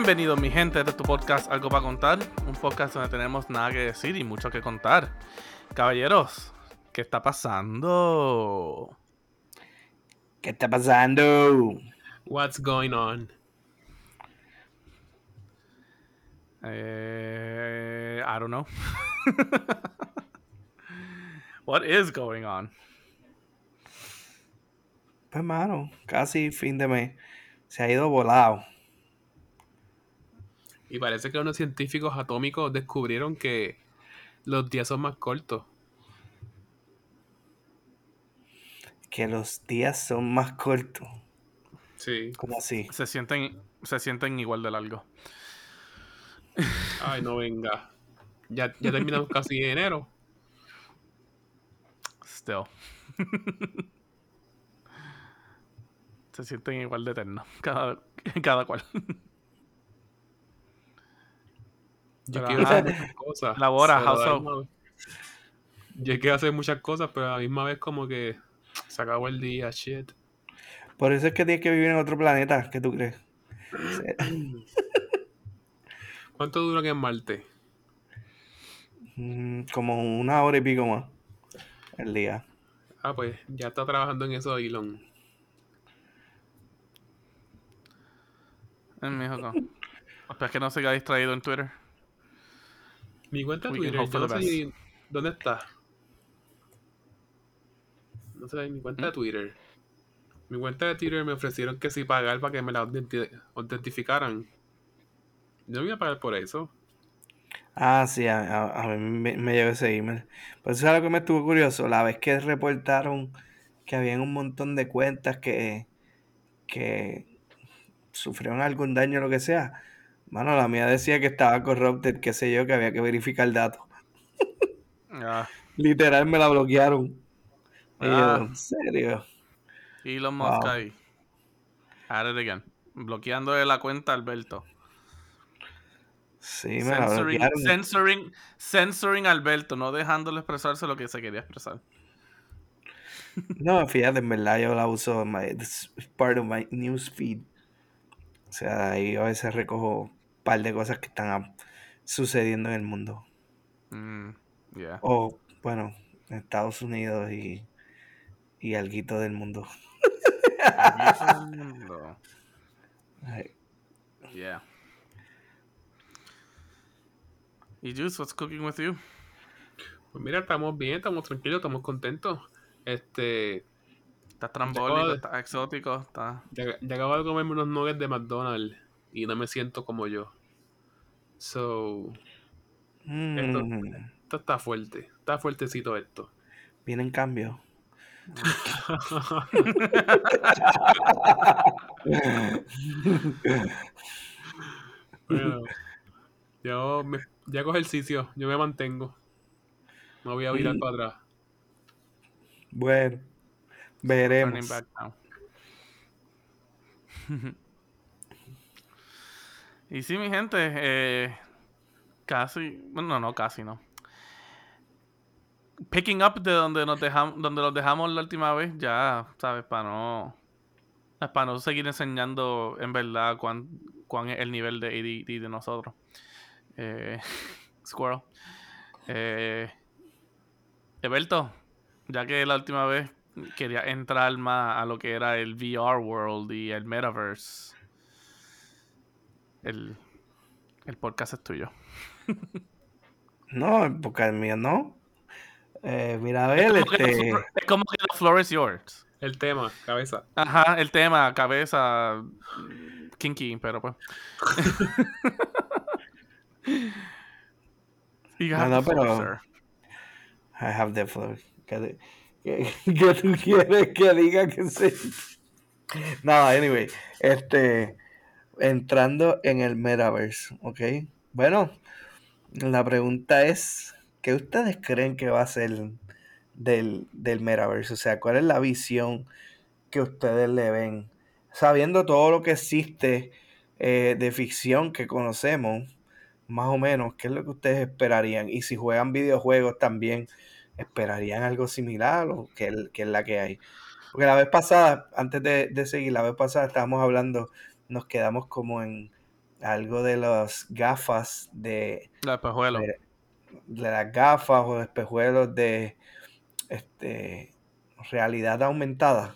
Bienvenidos mi gente, este es tu podcast Algo para contar, un podcast donde tenemos nada que decir y mucho que contar. Caballeros, ¿qué está pasando? ¿Qué está pasando? What's going on? Eh, I don't know. What is going on? Pues mano, casi fin de mes. Se ha ido volado. Y parece que unos científicos atómicos descubrieron que los días son más cortos. Que los días son más cortos. Sí. ¿Cómo así? Se sienten, se sienten igual de largo. Ay, no venga. Ya, ya terminamos casi enero. Still. se sienten igual de eternos. Cada, cada cual. Yo quiero hacer muchas cosas. Labora, misma vez- Yo quiero hacer muchas cosas, pero a la misma vez como que se acabó el día, shit. Por eso es que tienes que vivir en otro planeta. ¿Qué tú crees? ¿Cuánto dura que en Marte? Mm, como una hora y pico más. El día. Ah, pues ya está trabajando en eso Elon. Eh, mijo, no. Espera que no se quede distraído en Twitter. Mi cuenta de Twitter, yo no sé ni- dónde está. No sé, mi cuenta ¿Mm? de Twitter. Mi cuenta de Twitter me ofrecieron que si pagar para que me la autenti- autentificaran. Yo no voy a pagar por eso. Ah, sí, a, a- a mí me, me llegó ese email. Pues eso es algo que me estuvo curioso. La vez que reportaron que habían un montón de cuentas que, que sufrieron algún daño o lo que sea. Mano, la mía decía que estaba corrupted, qué sé yo, que había que verificar datos. Ah, Literal me la bloquearon. Yo, Ah. ¿en serio? Elon Musk Wow. ahí. Again. Bloqueando de la cuenta a Alberto. Sí, me la Censoring, bloquearon. censoring, censoring Alberto, no dejándole expresarse lo que se quería expresar. No, fíjate, en verdad yo la uso, my, it's part of my newsfeed. O sea, ahí a veces recojo par de cosas que están sucediendo en el mundo. Mm, yeah. O, bueno, en Estados Unidos y, y alguito del mundo. Aquí todo el mundo. Yeah. Y Juice, what's cooking with you? Pues mira, estamos bien, estamos tranquilos, estamos contentos. Este, Estás trambólico, de- estás exótico, estás... ya, ya acabo de comerme unos nuggets de McDonald's y no me siento como yo. So, mm, esto está fuerte, está fuertecito esto. viene en cambio. Bueno, yo, me, yo hago ejercicio, yo me mantengo. No voy a virar Mm. para atrás. Bueno, veremos. y sí, mi gente, eh, casi, bueno, no, casi no. Picking up de donde nos dejamos, donde los dejamos la última vez, ya, sabes, para no, para no seguir enseñando en verdad cuán, cuán es el nivel de ADD de nosotros. Eh, Squirrel. Eh, ya que la última vez quería entrar más a lo que era el VR world y el metaverse. El, el podcast es tuyo. No, el mío no. Eh, mira, a ver, Es como que the este. floor- es como que the floor is yours. El tema, cabeza. Ajá, el tema, cabeza, kinky, pero pues. You No, have no, the floor, pero- sir. I have the floor. ¿Qué, qué- qué tú quieres que diga que sí? No, anyway, este, entrando en el metaverse, ¿ok? Bueno, la pregunta es, ¿qué ustedes creen que va a ser del, del metaverse? O sea, ¿cuál es la visión que ustedes le ven? Sabiendo todo lo que existe eh, de ficción que conocemos, más o menos, ¿qué es lo que ustedes esperarían? Y si juegan videojuegos también, ¿esperarían algo similar o qué, qué es la que hay? Porque la vez pasada, antes de, de seguir, la vez pasada estábamos hablando, nos quedamos como en, algo de las gafas de, La espejuelo. de, de las gafas o espejuelos de este, realidad aumentada.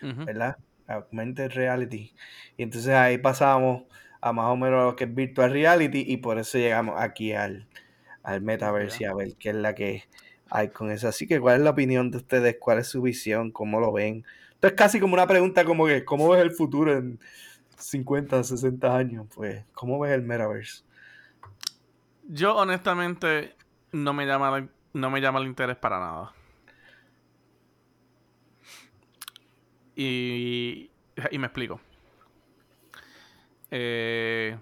¿verdad? Augmented reality. Y entonces ahí pasamos a más o menos lo que es virtual reality y por eso llegamos aquí al, al metaverse y a ver qué es la que hay con eso. Así que, ¿cuál es la opinión de ustedes? ¿Cuál es su visión? ¿Cómo lo ven? Entonces, casi como una pregunta como que, ¿cómo ves el futuro en 50, 60 años? Pues, ¿cómo ves el metaverse? Yo honestamente no me llama la- no me llama el interés para nada. Y, y me explico. Eh,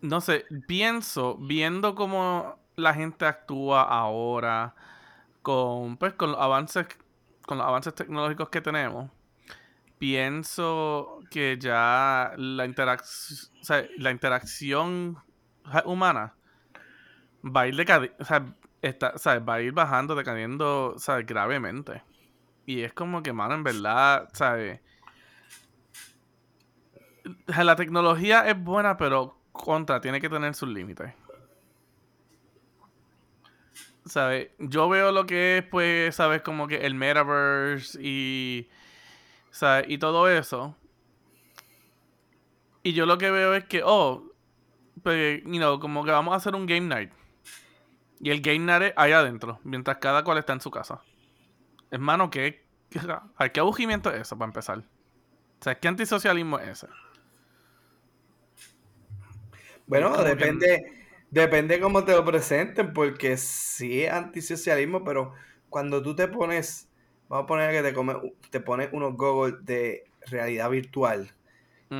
no sé, pienso, viendo cómo la gente actúa ahora con, pues, con los avances, con los avances tecnológicos que tenemos, pienso que ya la interacción, la interacción humana va a ir decadi- o sea, está, ¿sabes? va a ir bajando, decayendo, ¿sabes? gravemente. Y es como que, mano, en verdad, ¿sabes? La tecnología es buena, pero contra, tiene que tener sus límites. ¿Sabes? Yo veo lo que es, pues, ¿sabes? Como que el metaverse y. Y todo eso. Y yo lo que veo es que, oh, pues, you know, como que vamos a hacer un game night. Y el game night es ahí adentro, mientras cada cual está en su casa. Hermano, ¿qué, qué, ¿qué aburrimiento es eso para empezar? O sea, ¿qué antisocialismo es ese? Bueno, como que- depende, depende cómo te lo presenten, porque sí es antisocialismo, pero cuando tú te pones, vamos a poner que te, come- te pones unos goggles de realidad virtual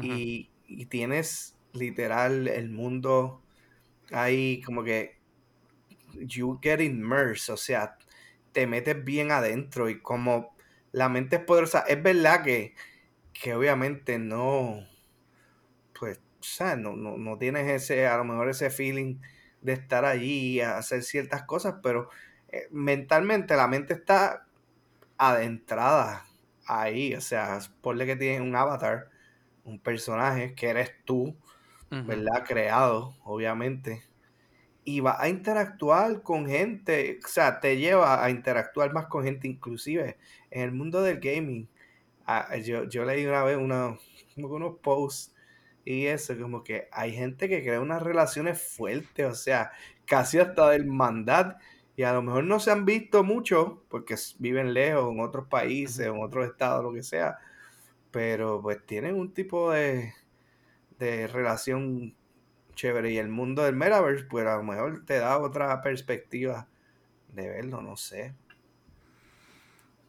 y, y tienes literal el mundo ahí como que you get immersed, o sea, te metes bien adentro y como la mente es poderosa, es verdad que, que obviamente no, pues, o sea, no, no, no tienes ese, a lo mejor ese feeling de estar allí y hacer ciertas cosas, pero eh, mentalmente la mente está adentrada ahí, o sea, ponle que tienes un avatar, un personaje que eres tú. ¿verdad? Creado, obviamente. Y va a interactuar con gente, o sea, te lleva a interactuar más con gente, inclusive en el mundo del gaming. ah, yo, yo leí una vez una, unos posts y eso, como que hay gente que crea unas relaciones fuertes, o sea, casi hasta de hermandad. Y a lo mejor no se han visto mucho porque viven lejos, en otros países, en otros estados, lo que sea. Pero pues tienen un tipo de, de relación chévere. Y el mundo del metaverse, pues a lo mejor te da otra perspectiva de verlo, no sé.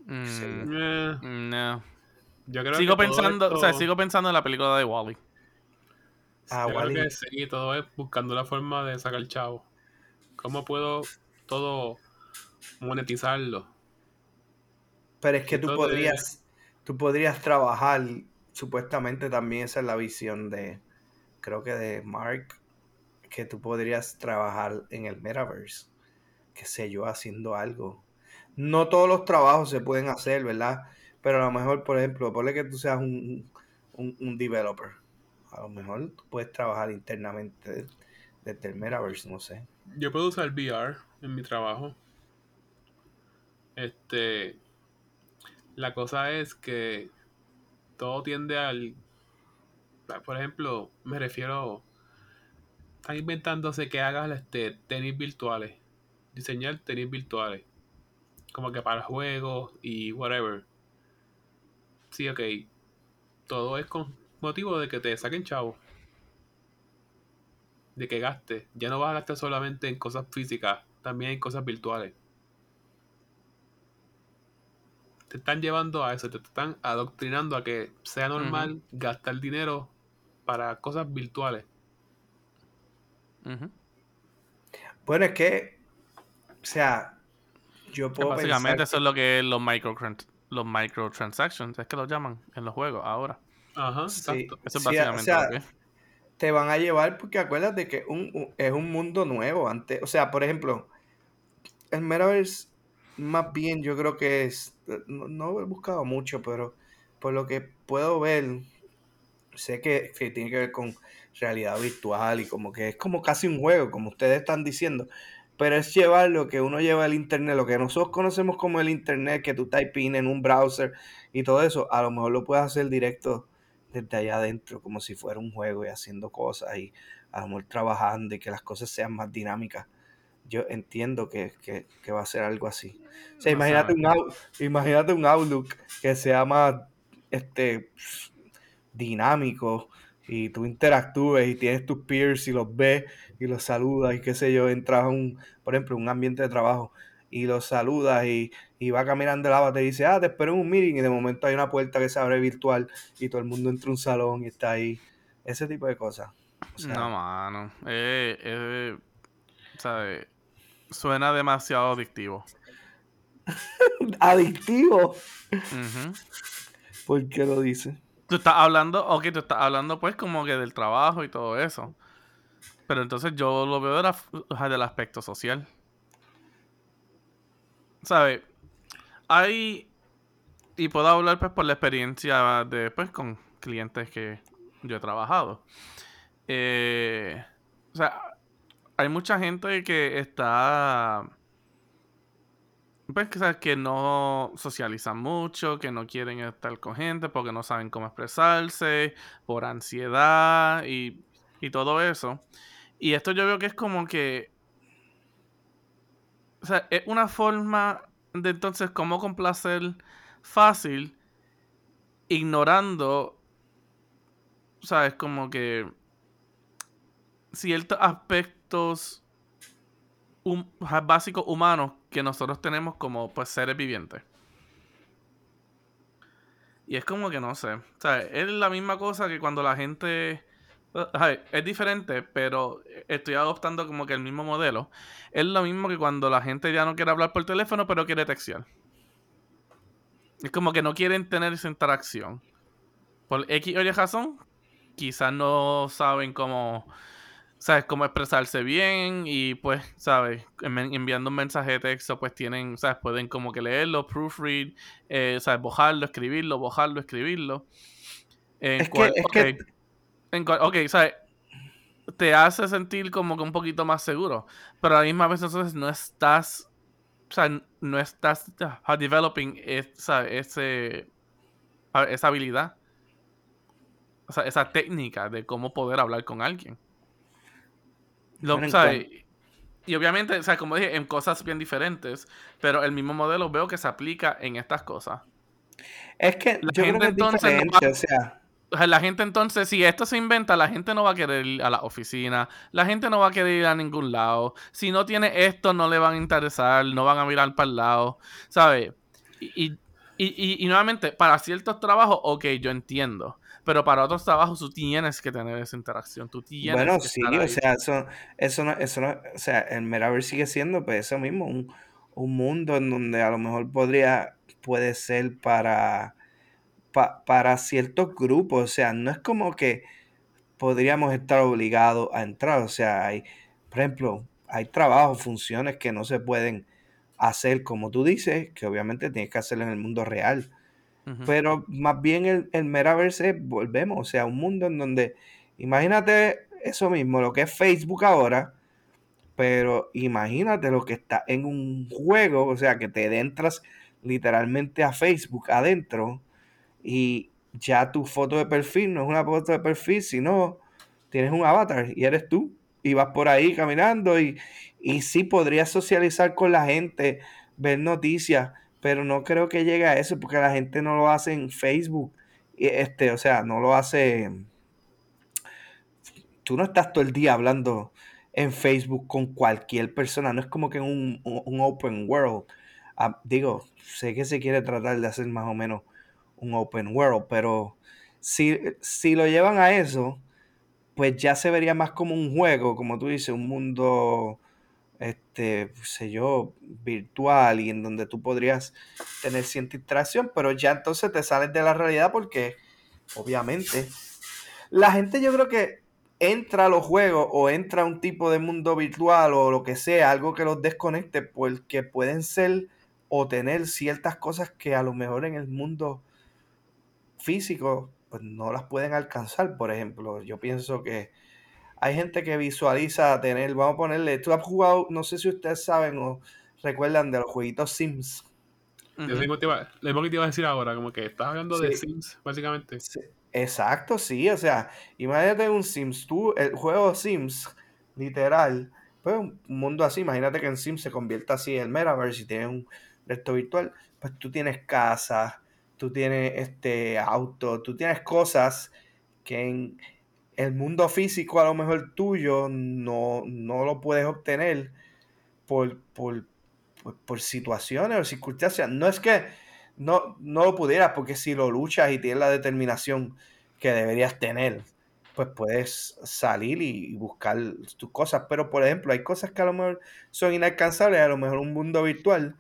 Mm, Sí. Eh, no. yo creo Sigo que pensando, o sea, esto- sigo pensando en la película de Wally. Ah, yo creo Wall-E. que sí, todo es buscando la forma de sacar chavo. ¿Cómo puedo todo monetizarlo? Pero es que tú Entonces- podrías, tú podrías trabajar, supuestamente también esa es la visión de, creo que de Mark, que tú podrías trabajar en el metaverse, qué sé yo, haciendo algo. No todos los trabajos se pueden hacer, ¿verdad? Pero a lo mejor, por ejemplo, ponle que tú seas un, un, un developer. A lo mejor tú puedes trabajar internamente desde el metaverse, no sé. Yo puedo usar VR en mi trabajo. Este. La cosa es que todo tiende al. Por ejemplo, me refiero. Están inventándose que hagas este, tenis virtuales. Diseñar tenis virtuales. Como que para juegos y whatever. Sí, ok. Todo es con motivo de que te saquen chavo. De que gastes. Ya no vas a gastar solamente en cosas físicas, también en cosas virtuales. Te están llevando a eso, te están adoctrinando a que sea normal gastar dinero para cosas virtuales. Bueno, es que, o sea, yo Que puedo básicamente pensar eso es lo que es los, micro, los microtransactions, es que lo llaman en los juegos ahora. Ajá, Sí. exacto. Eso es Sí, o básicamente sea, lo que es. te van a llevar porque acuérdate que un, un- es un mundo nuevo. Antes, o sea, por ejemplo, el Metaverse, más bien yo creo que es, no, no he buscado mucho, pero por lo que puedo ver, sé que, que tiene que ver con realidad virtual y como que es como casi un juego, como ustedes están diciendo, pero es llevar lo que uno lleva al internet, lo que nosotros conocemos como el internet, que tú typing en un browser y todo eso, a lo mejor lo puedes hacer directo desde allá adentro, como si fuera un juego y haciendo cosas y a lo mejor trabajando y que las cosas sean más dinámicas. Yo entiendo que, que, que va a ser algo así. O sea, No imagínate sabe. un, out- imagínate un Outlook que sea más este, dinámico y tú interactúes y tienes tus peers y los ves y los saludas y qué sé yo, entras a un, por ejemplo, un ambiente de trabajo y los saludas y, y va caminando el avatar y dice, ah, te espero en un meeting y de momento hay una puerta que se abre virtual y todo el mundo entra a un salón y está ahí. Ese tipo de cosas. O sea, No, mano. Eh, eh, ¿sabes? Suena demasiado adictivo. adictivo. ¿Por qué lo dice? Tú estás hablando, ok, tú estás hablando pues como que del trabajo y todo eso. Pero entonces yo lo veo de la- del aspecto social. ¿Sabes? Hay, y puedo hablar pues por la experiencia de pues con clientes que yo he trabajado. Eh, o sea, hay mucha gente que está pues sabes, que no socializan mucho, que no quieren estar con gente porque no saben cómo expresarse, por ansiedad y, y todo eso. Y esto yo veo que es como que, o sea, es una forma de entonces cómo complacer fácil, ignorando, sabes, como que ciertos aspectos básicos humanos que nosotros tenemos como pues seres vivientes. Y es como que no sé. O es la misma cosa que cuando la gente. Es diferente, pero estoy adoptando como que el mismo modelo. Es lo mismo que cuando la gente ya no quiere hablar por teléfono, pero quiere textear. Es como que no quieren tener esa interacción. Por X o Y razón, quizás no saben cómo sabes cómo expresarse bien y pues sabes Envi- enviando un mensaje de texto pues tienen sabes pueden como que leerlo proofread eh, sabes bojarlo escribirlo bojarlo escribirlo. En Es que- cual, es que- en cual- ok, sabes te hace sentir como que un poquito más seguro pero a la misma vez entonces no estás o sea no estás ah, developing esa, ese, ah, esa habilidad. O sea, esa técnica de cómo poder hablar con alguien lo. Y obviamente, o sea, como dije, en cosas bien diferentes, pero el mismo modelo veo que se aplica en estas cosas. Es que La yo creo gente que es entonces no va- O sea, la gente entonces, si esto se inventa, la gente no va a querer ir a la oficina, la gente no va a querer ir a ningún lado. Si no tiene esto, no le van a interesar, no van a mirar para el lado, ¿sabes? Y, y, y, y nuevamente, para ciertos trabajos, ok, yo entiendo. Pero para otros trabajos tú tienes que tener esa interacción, tú tienes bueno, que sí, estar o sea, eso, eso no, eso no, o sea, el Metaverse sigue siendo pues eso mismo, un, un mundo en donde a lo mejor podría, puede ser para, pa- para ciertos grupos, o sea, no es como que podríamos estar obligados a entrar, o sea, hay, por ejemplo, hay trabajos, funciones que no se pueden hacer como tú dices, que obviamente tienes que hacerlo en el mundo real. Pero más bien el, el Metaverse volvemos, o sea, un mundo en donde, imagínate eso mismo, lo que es Facebook ahora, pero imagínate lo que está en un juego, o sea, que te entras literalmente a Facebook adentro y ya tu foto de perfil no es una foto de perfil, sino tienes un avatar y eres tú y vas por ahí caminando y, y sí podrías socializar con la gente, ver noticias, pero no creo que llegue a eso porque la gente no lo hace en Facebook, este, o sea, no lo hace, tú no estás todo el día hablando en Facebook con cualquier persona, no es como que en un, un- un open world. Ah, digo, sé que se quiere tratar de hacer más o menos un open world, pero si, si lo llevan a eso, pues ya se vería más como un juego, como tú dices, un mundo, este, sé yo, virtual y en donde tú podrías tener cierta interacción, pero ya entonces te sales de la realidad porque, obviamente, la gente yo creo que entra a los juegos o entra a un tipo de mundo virtual o lo que sea, algo que los desconecte, porque pueden ser o tener ciertas cosas que a lo mejor en el mundo físico pues no las pueden alcanzar. Por ejemplo, yo pienso que hay gente que visualiza tener, vamos a ponerle, tú has jugado, no sé si ustedes saben o recuerdan de los jueguitos Sims. Lo mismo que te iba a decir ahora, como que estás hablando de Sims, básicamente. Exacto, sí, o sea, imagínate un Sims, tú, el juego Sims, literal, pues un mundo así, imagínate que en Sims se convierta así en el Metaverse y tienes un resto virtual, pues tú tienes casa, tú tienes este auto, tú tienes cosas que en el mundo físico a lo mejor tuyo no, no lo puedes obtener por, por, por, situaciones o circunstancias. No es que no, no lo pudieras, porque si lo luchas y tienes la determinación que deberías tener, pues puedes salir y buscar tus cosas. Pero, por ejemplo, hay cosas que a lo mejor son inalcanzables, a lo mejor un mundo virtual,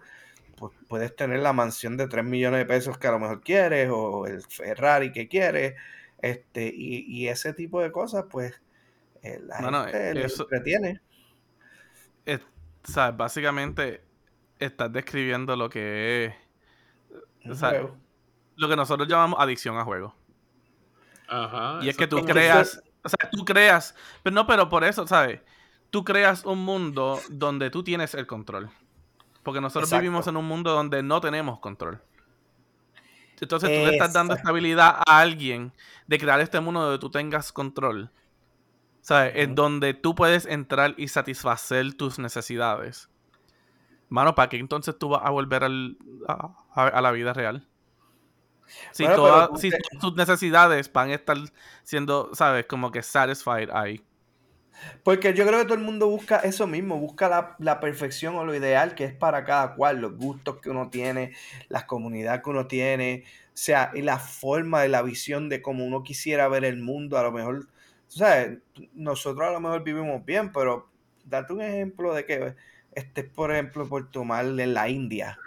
pues puedes tener la mansión de 3 millones de pesos que a lo mejor quieres, o el Ferrari que quieres, este, y, ese tipo de cosas, pues, eh, la gente eso, entretiene. o sea, básicamente estás describiendo lo que es. lo que nosotros llamamos adicción a juego. Ajá. Y es que tú creas. O sea, tú creas. Pero no, pero por eso, ¿sabes? Tú creas un mundo donde tú tienes el control. Porque nosotros vivimos en un mundo donde no tenemos control. Entonces tú le estás dando estabilidad a alguien de crear este mundo donde tú tengas control. ¿Sabes? En donde tú puedes entrar y satisfacer tus necesidades. Mano, ¿para qué entonces tú vas a volver a, la vida real? Si, todas, tus necesidades van a estar siendo, ¿sabes? Como que satisfied ahí. Porque yo creo que todo el mundo busca eso mismo, busca la, la, perfección o lo ideal que es para cada cual, los gustos que uno tiene, las comunidades que uno tiene, o sea, y la forma de la visión de cómo uno quisiera ver el mundo. A lo mejor, ¿sabes? Nosotros a lo mejor vivimos bien, pero date un ejemplo de que este, por ejemplo, por tomarle en la India,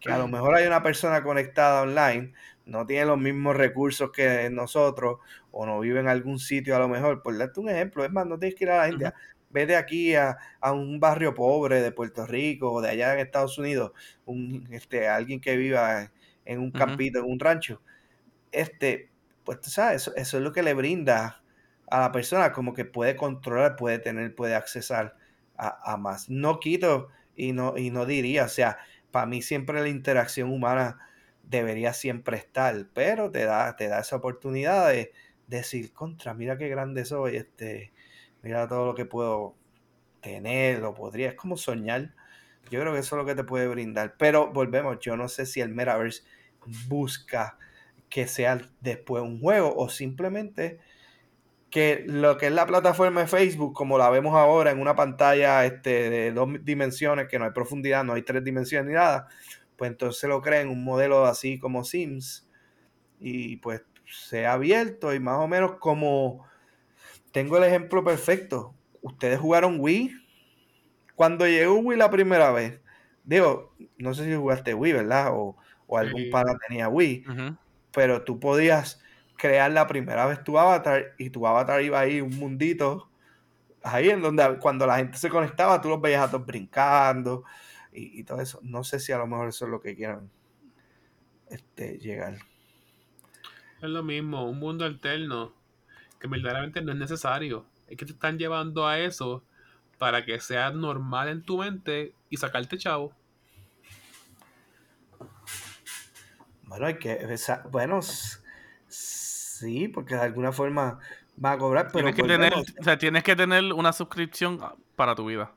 que a lo mejor hay una persona conectada online, no tiene los mismos recursos que nosotros, o no vive en algún sitio a lo mejor, por darte un ejemplo, es más, no tienes que ir a la India, vete aquí a, un barrio pobre de Puerto Rico o de allá en Estados Unidos, un, este, alguien que viva en un campito, en un rancho, este, pues tú sabes, eso, eso es lo que le brinda a la persona, como que puede controlar, puede tener, puede accesar a, más. No quito y no, y no diría, o sea, para mí siempre la interacción humana debería siempre estar, pero te da, te da esa oportunidad de, decir, contra, mira qué grande soy, este, mira todo lo que puedo tener, lo podría, es como soñar. Yo creo que eso es lo que te puede brindar. Pero volvemos, yo no sé si el Metaverse busca que sea después un juego o simplemente que lo que es la plataforma de Facebook, como la vemos ahora en una pantalla este, de dos dimensiones, que no hay profundidad, no hay tres dimensiones ni nada, pues entonces lo creen un modelo así como Sims y pues se ha abierto y más o menos como tengo el ejemplo perfecto. Ustedes jugaron Wii. Cuando llegó Wii la primera vez, digo, no sé si jugaste Wii, ¿verdad? O, algún pana tenía Wii, pero tú podías crear la primera vez tu avatar y tu avatar iba ahí un mundito ahí en donde cuando la gente se conectaba tú los veías a todos brincando y, todo eso. No sé si a lo mejor eso es lo que quieran este, llegar. Es lo mismo, un mundo alterno que verdaderamente no es necesario. Es que te están llevando a eso para que sea normal en tu mente y sacarte chavo. Bueno, hay que. Bueno, Sí, porque de alguna forma va a cobrar, pero... Tienes que, tener, o sea, tienes que tener una suscripción para tu vida.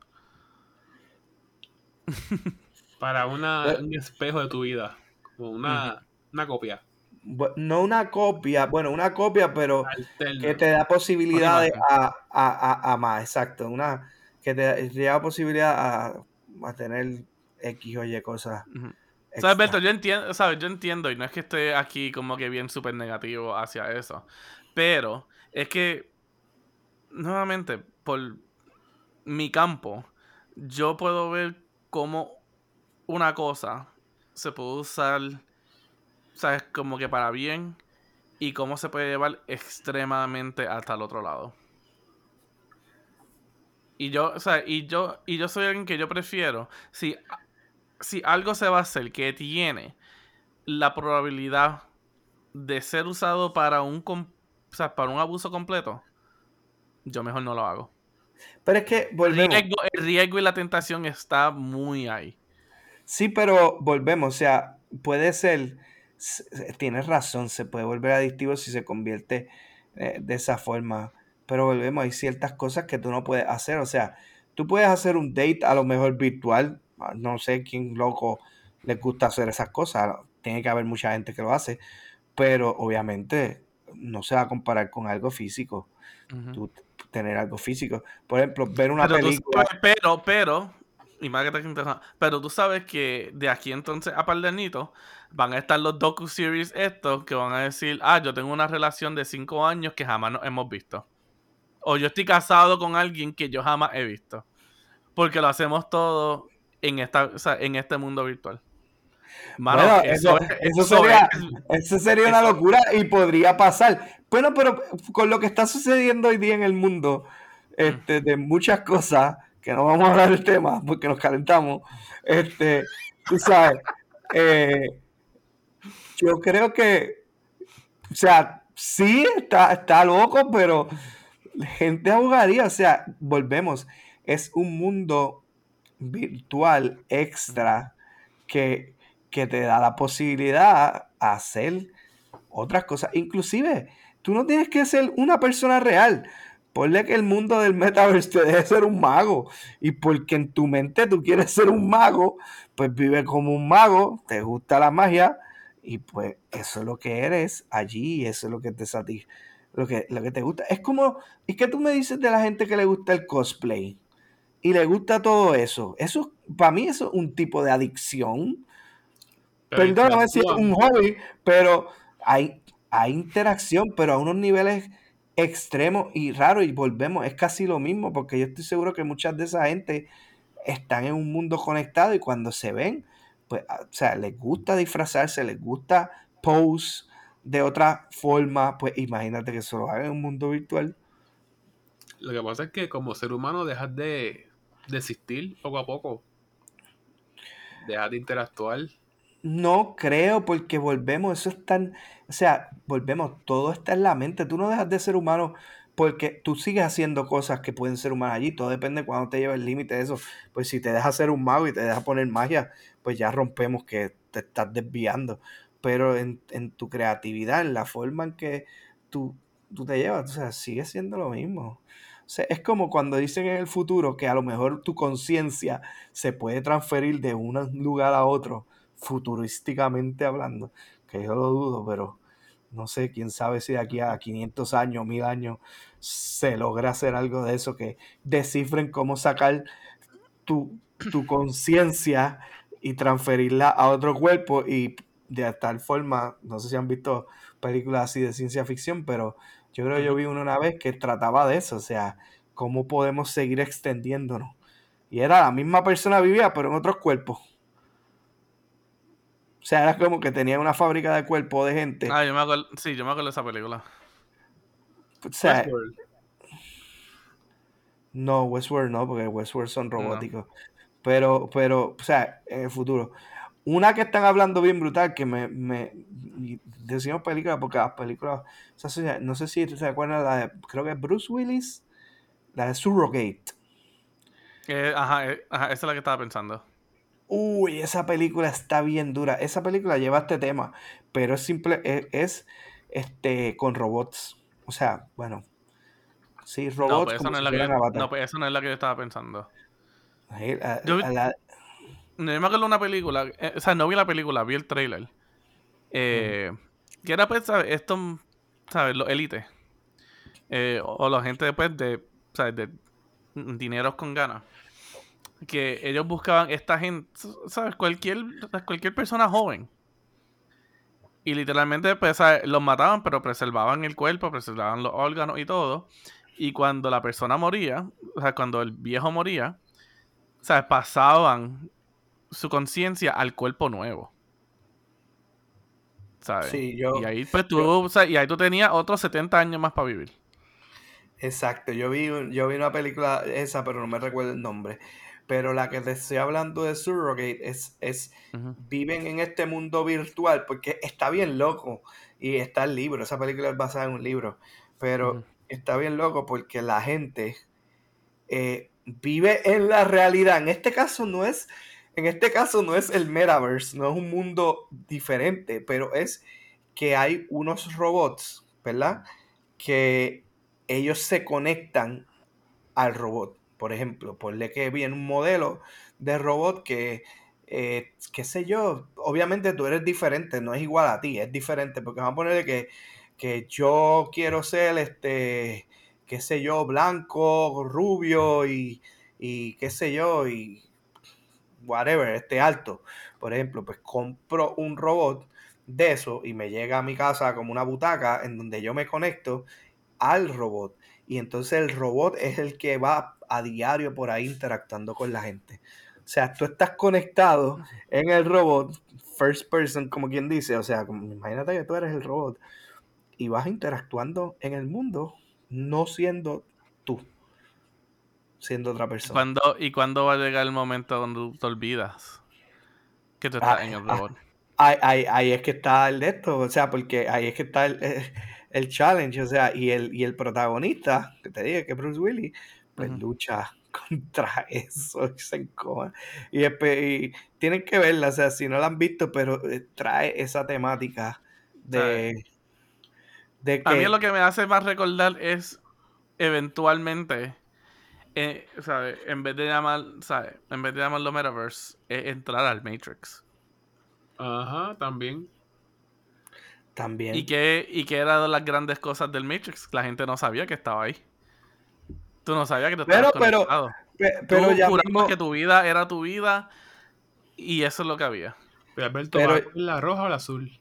para una, un espejo de tu vida. Como una, una copia. No una copia, bueno, una copia, pero que te da posibilidades a, a, a, más, exacto. Una que te, da posibilidad a, tener X o Y cosas. ¿Sabes, Berto? Yo entiendo, ¿sabes? Yo entiendo, y no es que esté aquí como que bien súper negativo hacia eso. Pero es que, nuevamente, por mi campo, yo puedo ver cómo una cosa se puede usar, ¿sabes? Como que para bien y cómo se puede llevar extremadamente hasta el otro lado. Y yo, o sea, y yo, y yo soy alguien que yo prefiero, si si algo se va a hacer que tiene la probabilidad de ser usado para un, o sea, para un abuso completo, yo mejor no lo hago. Pero es que El volvemos. riesgo, el riesgo y la tentación está muy ahí. Sí, pero volvemos, o sea, puede ser, tienes razón, se puede volver adictivo si se convierte eh, de esa forma, pero volvemos, hay ciertas cosas que tú no puedes hacer, o sea, tú puedes hacer un date a lo mejor virtual, ah, no sé quién loco le gusta hacer esas cosas, tiene que haber mucha gente que lo hace, pero obviamente no se va a comparar con algo físico, tú tener algo físico, por ejemplo, ver una Pero, película, pero, pero, y más que te interesa, pero tú sabes que de aquí entonces a par de añitos van a estar los docu-series estos que van a decir, ah, yo tengo una relación de cinco años que jamás nos hemos visto. O yo estoy casado con alguien que yo jamás he visto. Porque lo hacemos todo en, esta, o sea, en este mundo virtual. Mano, Bueno, eso, eso, es- eso sería, es- eso sería una locura y podría pasar. Bueno, pero con lo que está sucediendo hoy día en el mundo, este, de muchas cosas, que no vamos a hablar del tema porque nos calentamos, este, tú sabes, eh, yo creo que, o sea, sí, está, está loco, pero gente abogaría, o sea, volvemos, es un mundo virtual extra que, que te da la posibilidad a hacer otras cosas. Inclusive, tú no tienes que ser una persona real. Ponle que el mundo del metaverse te deje ser un mago. Y porque en tu mente tú quieres ser un mago, pues vive como un mago, te gusta la magia, y pues eso es lo que eres allí, eso es lo que te satis lo que, lo que te gusta. Es como, es que tú me dices de la gente que le gusta el cosplay y le gusta todo eso. Eso, para mí, eso es un tipo de adicción. Pero Perdóname si es un hobby, pero hay, hay interacción, pero a unos niveles extremos y raros. Y volvemos, es casi lo mismo, porque yo estoy seguro que muchas de esa gente están en un mundo conectado y cuando se ven, pues, o sea, les gusta disfrazarse, les gusta pose de otra forma, pues imagínate que se lo hagan en un mundo virtual. Lo que pasa es que como ser humano dejas de, de existir poco a poco. Dejas de interactuar. No creo, porque volvemos, eso es tan, o sea, volvemos, todo está en la mente. Tú no dejas de ser humano porque tú sigues haciendo cosas que pueden ser humanas allí. Todo depende de cuando te lleva el límite de eso. Pues si te deja ser un mago y te deja poner magia, pues ya rompemos que te estás desviando. Pero en, en tu creatividad, en la forma en que tú, tú te llevas, o sea, sigue siendo lo mismo. O sea, es como cuando dicen en el futuro que a lo mejor tu conciencia se puede transferir de un lugar a otro futurísticamente hablando, que yo lo dudo, pero no sé, quién sabe si de aquí a 500 años, 1000 años, se logra hacer algo de eso, que descifren cómo sacar tu, tu conciencia y transferirla a otro cuerpo y de tal forma, no sé si han visto películas así de ciencia ficción, pero yo creo que yo vi una una vez que trataba de eso, o sea, cómo podemos seguir extendiéndonos. Y era la misma persona vivía, pero en otros cuerpos. O sea, era como que tenía una fábrica de cuerpos de gente. Ah, yo me acuerdo, sí, yo me acuerdo de esa película. O sea, Westworld. no, Westworld no, porque Westworld son robóticos. Pero, pero, o sea, en el futuro. Una que están hablando bien brutal, que me, me decimos película, porque las películas, o sea, no sé si se acuerdan la de, creo que es Bruce Willis, la de Surrogate. Eh, ajá, eh, ajá, esa es la que estaba pensando. Uy, esa película está bien dura. Esa película lleva este tema, pero es simple, es, es, este con robots. O sea, bueno, sí, robots. No, pues esa no, es la que yo, no, pues esa no es la que yo estaba pensando. Ahí, a- Yo- a la- me acuerdo una película, eh, o sea, no vi la película, vi el trailer. Eh, Que era, pues, ¿sabes? Esto, ¿sabes? Los élites. Eh, o, o la gente después de, ¿sabes? De dineros con ganas. Que ellos buscaban esta gente, ¿sabes? Cualquier, cualquier persona joven. Y literalmente, pues, ¿sabes? los mataban, pero preservaban el cuerpo, preservaban los órganos y todo. Y cuando la persona moría, o sea, cuando el viejo moría, ¿sabes? Pasaban su conciencia al cuerpo nuevo. ¿Sabes? Sí, yo- y ahí pues tú, yo- o sea, y ahí tú tenías otros 70 años más para vivir. Exacto, yo vi, yo vi una película esa, pero no me recuerdo el nombre. Pero la que te estoy hablando de Surrogate es, es viven en este mundo virtual porque está bien loco. Y está el libro, esa película es basada en un libro. Pero está bien loco porque la gente eh, vive en la realidad. En este caso no es, en este caso no es el metaverse, no es un mundo diferente, pero es que hay unos robots, ¿verdad? Que ellos se conectan al robot. Por ejemplo, ponle que viene un modelo de robot que, eh, qué sé yo, obviamente tú eres diferente, no es igual a ti, es diferente, porque vamos a ponerle que, que yo quiero ser, este, qué sé yo, blanco, rubio y, y qué sé yo, y whatever, este alto. Por ejemplo, pues compro un robot de eso y me llega a mi casa como una butaca en donde yo me conecto al robot. Y entonces el robot es el que va a diario por ahí interactuando con la gente. O sea, tú estás conectado en el robot, first person, como quien dice. O sea, como- imagínate que tú eres el robot y vas interactuando en el mundo, no siendo tú, siendo otra persona. ¿Cuándo, ¿Y cuándo va a llegar el momento donde tú te olvidas que tú estás Ah, en el ah, robot? Ahí, ahí- ahí es que está el de esto, o sea, porque ahí es que está el, el- el challenge, o sea, y el, y el protagonista, que te dije que es Bruce Willis, pues lucha contra eso y se encoma. Y, y tienen que verla, o sea, si no la han visto, pero eh, trae esa temática de, de A mí que lo que me hace más recordar es eventualmente, eh, ¿sabes? En vez de llamar, ¿sabes? En vez de llamarlo Metaverse, es entrar al Matrix. Ajá, también. También... ¿Y qué, ¿Y qué era de las grandes cosas del Matrix? La gente no sabía que estaba ahí. Tú no sabías que te Pero, estabas pero, conectado. pe- Tú pero ya jurabas mismo... que tu vida era tu vida y eso es lo que había. Pero Alberto, Pero- ¿va a coger la roja o la azul?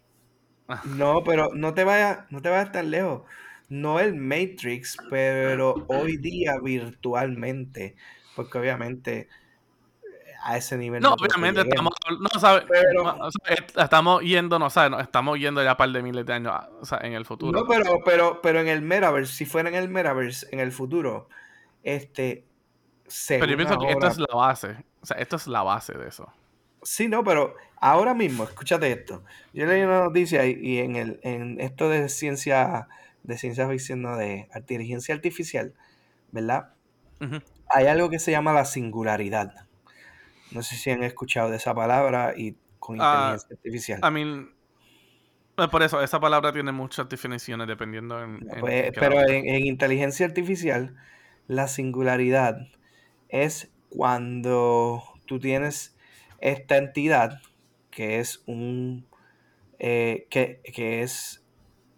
No, pero no te vayas, no te vayas tan lejos. No el Matrix, pero hoy día virtualmente. Porque obviamente a ese nivel No, obviamente estamos, no, ¿sabes? Pero- o sea, estamos yendo, no sabes, no, estamos yendo ya un par de miles de años o sea, en el futuro. No, pero, pero, pero en el Metaverse, si fuera en el Metaverse, en el futuro, este. Pero yo pienso que esto es la base. O sea, esto es la base de eso. Sí, no, pero ahora mismo, escúchate esto. Yo leí una noticia y, y en el en esto de ciencia de ciencia ficción, no, de inteligencia artificial, ¿verdad? Hay algo que se llama la singularidad. No sé si han escuchado de esa palabra y con Ah, inteligencia artificial. I mean, por eso, esa palabra tiene muchas definiciones dependiendo en. en- Pues, pero en inteligencia artificial, la singularidad es cuando tú tienes esta entidad que es un eh, que, que es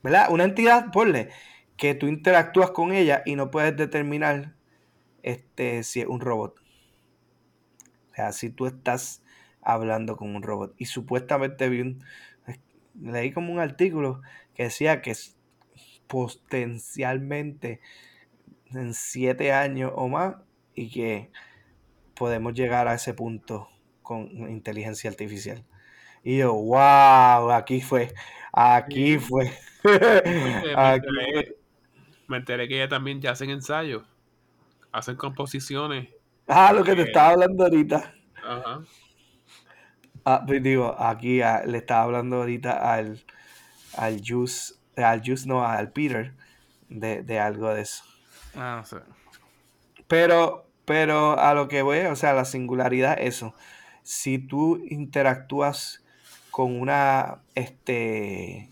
¿verdad? Una entidad, ponle, que tú interactúas con ella y no puedes determinar este, si es un robot. O sea, si tú estás hablando con un robot. Y supuestamente vi un, leí como un artículo que decía que potencialmente en siete años o más y que podemos llegar a ese punto con inteligencia artificial. Y yo, wow, aquí fue, aquí fue, me enteré-. Me enteré que ella también ya hacen ensayos. Hacen composiciones. Ah, lo que te Eh, estaba hablando ahorita. Ajá. Ah, pues digo, aquí ah, le estaba hablando ahorita al, al Juice, al Juice no, al Peter, de, de algo de eso. Ah, no sé. Pero, pero a lo que voy, o sea, la singularidad, eso. Si tú interactúas con una este,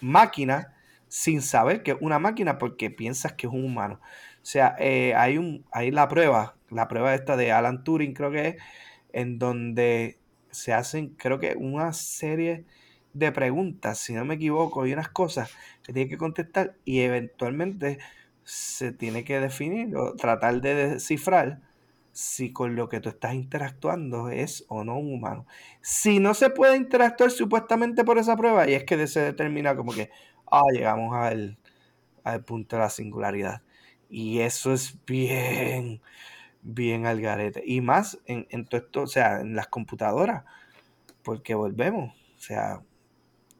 máquina sin saber que es una máquina porque piensas que es un humano. O sea, eh, hay, un, hay la prueba, la prueba esta de Alan Turing, creo que es, en donde se hacen, creo que una serie de preguntas, si no me equivoco, y unas cosas que tiene que contestar y eventualmente se tiene que definir o tratar de descifrar si con lo que tú estás interactuando es o no un humano. Si no se puede interactuar supuestamente por esa prueba, y es que se determina como que, ah, llegamos al, al punto de la singularidad. Y eso es bien, bien al garete. Y más en, en todo esto, o sea, en las computadoras, porque volvemos, o sea,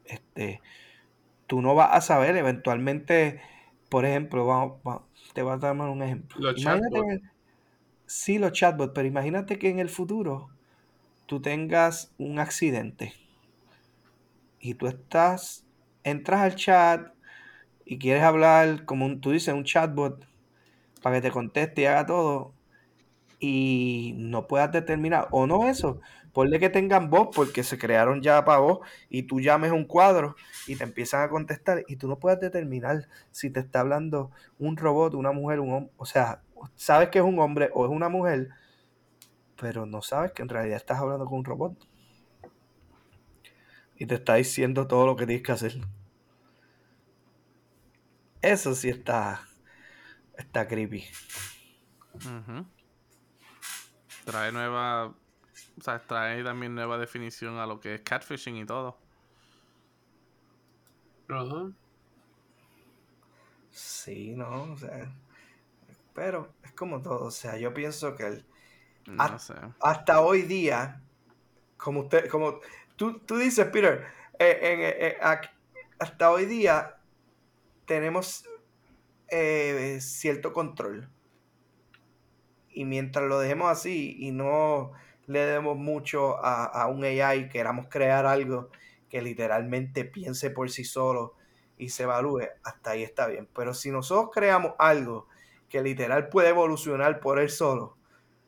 este, tú no vas a saber eventualmente, por ejemplo, vamos, vamos, te voy a dar un ejemplo. Los Imagínate, sí, los chatbots, pero imagínate que en el futuro tú tengas un accidente y tú estás entras al chat y quieres hablar, como un- tú dices, un chatbot, para que te conteste y haga todo, y no puedas determinar, o no eso, ponle que tengan voz porque se crearon ya para voz y tú llames un cuadro y te empiezan a contestar y tú no puedes determinar si te está hablando un robot, una mujer, un hombre, o sea, sabes que es un hombre o es una mujer, pero no sabes que en realidad estás hablando con un robot. Y te está diciendo todo lo que tienes que hacer. Eso sí está, está creepy. Ujú. Trae nueva. O sea, trae también nueva definición a lo que es catfishing y todo. Ajá. Sí, no, o sea, pero es como todo, o sea, yo pienso que el- No sé. hasta hoy día, como usted, como tú, tú dices, Peter, eh, en- eh, eh, hasta hoy día tenemos eh, cierto control. Y mientras lo dejemos así y no le demos mucho a, a un AI, queramos crear algo que literalmente piense por sí solo y se evalúe, hasta ahí está bien. Pero si nosotros creamos algo que literal puede evolucionar por él solo,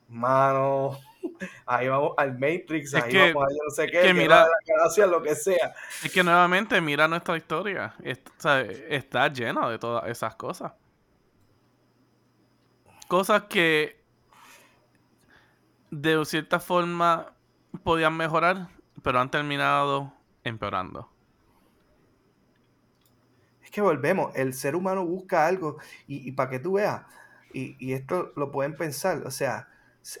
mano, ahí vamos al Matrix, Es ahí que- vamos a yo no sé qué, que mira- galaxia, lo que sea. Es que nuevamente, mira nuestra historia. Es- o sea, está llena de todas esas cosas. Cosas que de cierta forma podían mejorar, pero han terminado empeorando. Es que volvemos, el ser humano busca algo y, para que tú veas, y, y esto lo pueden pensar, o sea,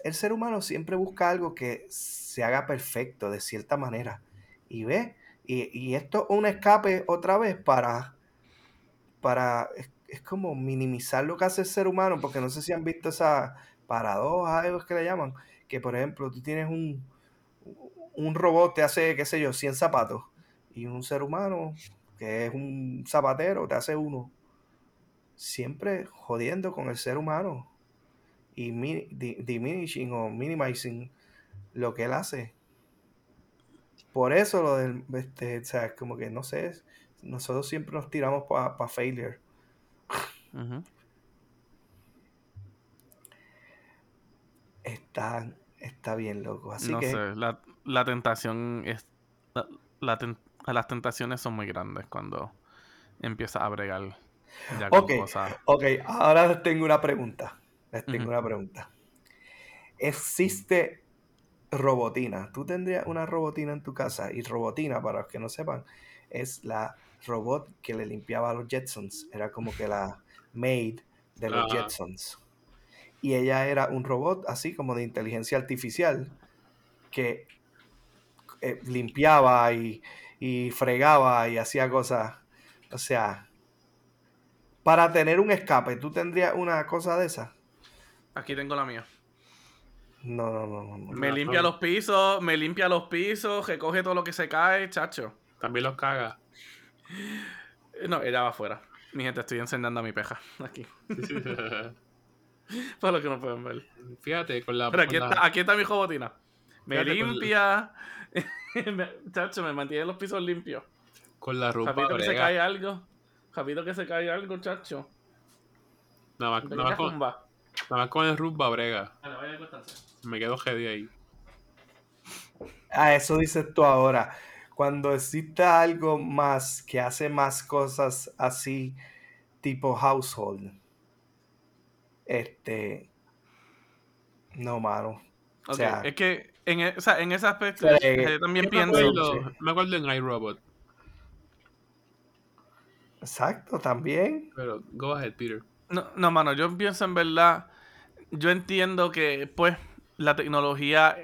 el ser humano siempre busca algo que se haga perfecto de cierta manera. Y ve, y, y esto es un escape otra vez para, para, es, es como minimizar lo que hace el ser humano, porque no sé si han visto esa paradoja, algo que le llaman, que por ejemplo tú tienes un, un robot te hace, qué sé yo, 100 zapatos, y un ser humano que es un zapatero, te hace uno. Siempre jodiendo con el ser humano y mi- di- diminishing o minimizing lo que él hace. Por eso lo del, este, o sea, como que no sé, nosotros siempre nos tiramos para failure. Ujú. Está, está bien loco. Así no que sé, la, la tentación es. la- la ten- las tentaciones son muy grandes cuando empiezas a bregar ya con Ok. cosas. Ok, ahora les tengo una pregunta. Les tengo una pregunta. ¿Existe robotina? ¿Tú tendrías una robotina en tu casa? Y robotina, para los que no sepan, es la robot que le limpiaba a los Jetsons. Era como que la maid de los. Jetsons. Y ella era un robot así como de inteligencia artificial que eh, limpiaba y, y fregaba y hacía cosas. O sea, para tener un escape, ¿tú tendrías una cosa de esa? Aquí tengo la mía. No, no, no, no. Me No, limpia no. los pisos, me limpia los pisos, recoge todo lo que se cae, chacho. También los caga. No, ella va afuera. Mi gente, estoy encendiendo a mi peja. Aquí. Para los que no pueden ver. Fíjate, con la. Pero aquí con la- está, aquí está mi jobotina. Me Fíjate, limpia. me- chacho, me mantiene los pisos limpios. Con la rumba Rapidito que se cae algo. Rapidito que se cae algo, chacho. Nada más, nada, más con, rumba. nada más con el rumba brega. Vaya a. Me quedo heavy ahí. Ah, eso dices tú ahora. Cuando exista algo más que hace más cosas así, tipo household. Este. No, mano. O sea, es que en, e- o sea, en ese aspecto yo también Yo me pienso acuerdo, me acuerdo en iRobot. exacto, también. Pero, go ahead, Peter. No, no, mano, yo pienso en verdad. Yo entiendo que, pues, la tecnología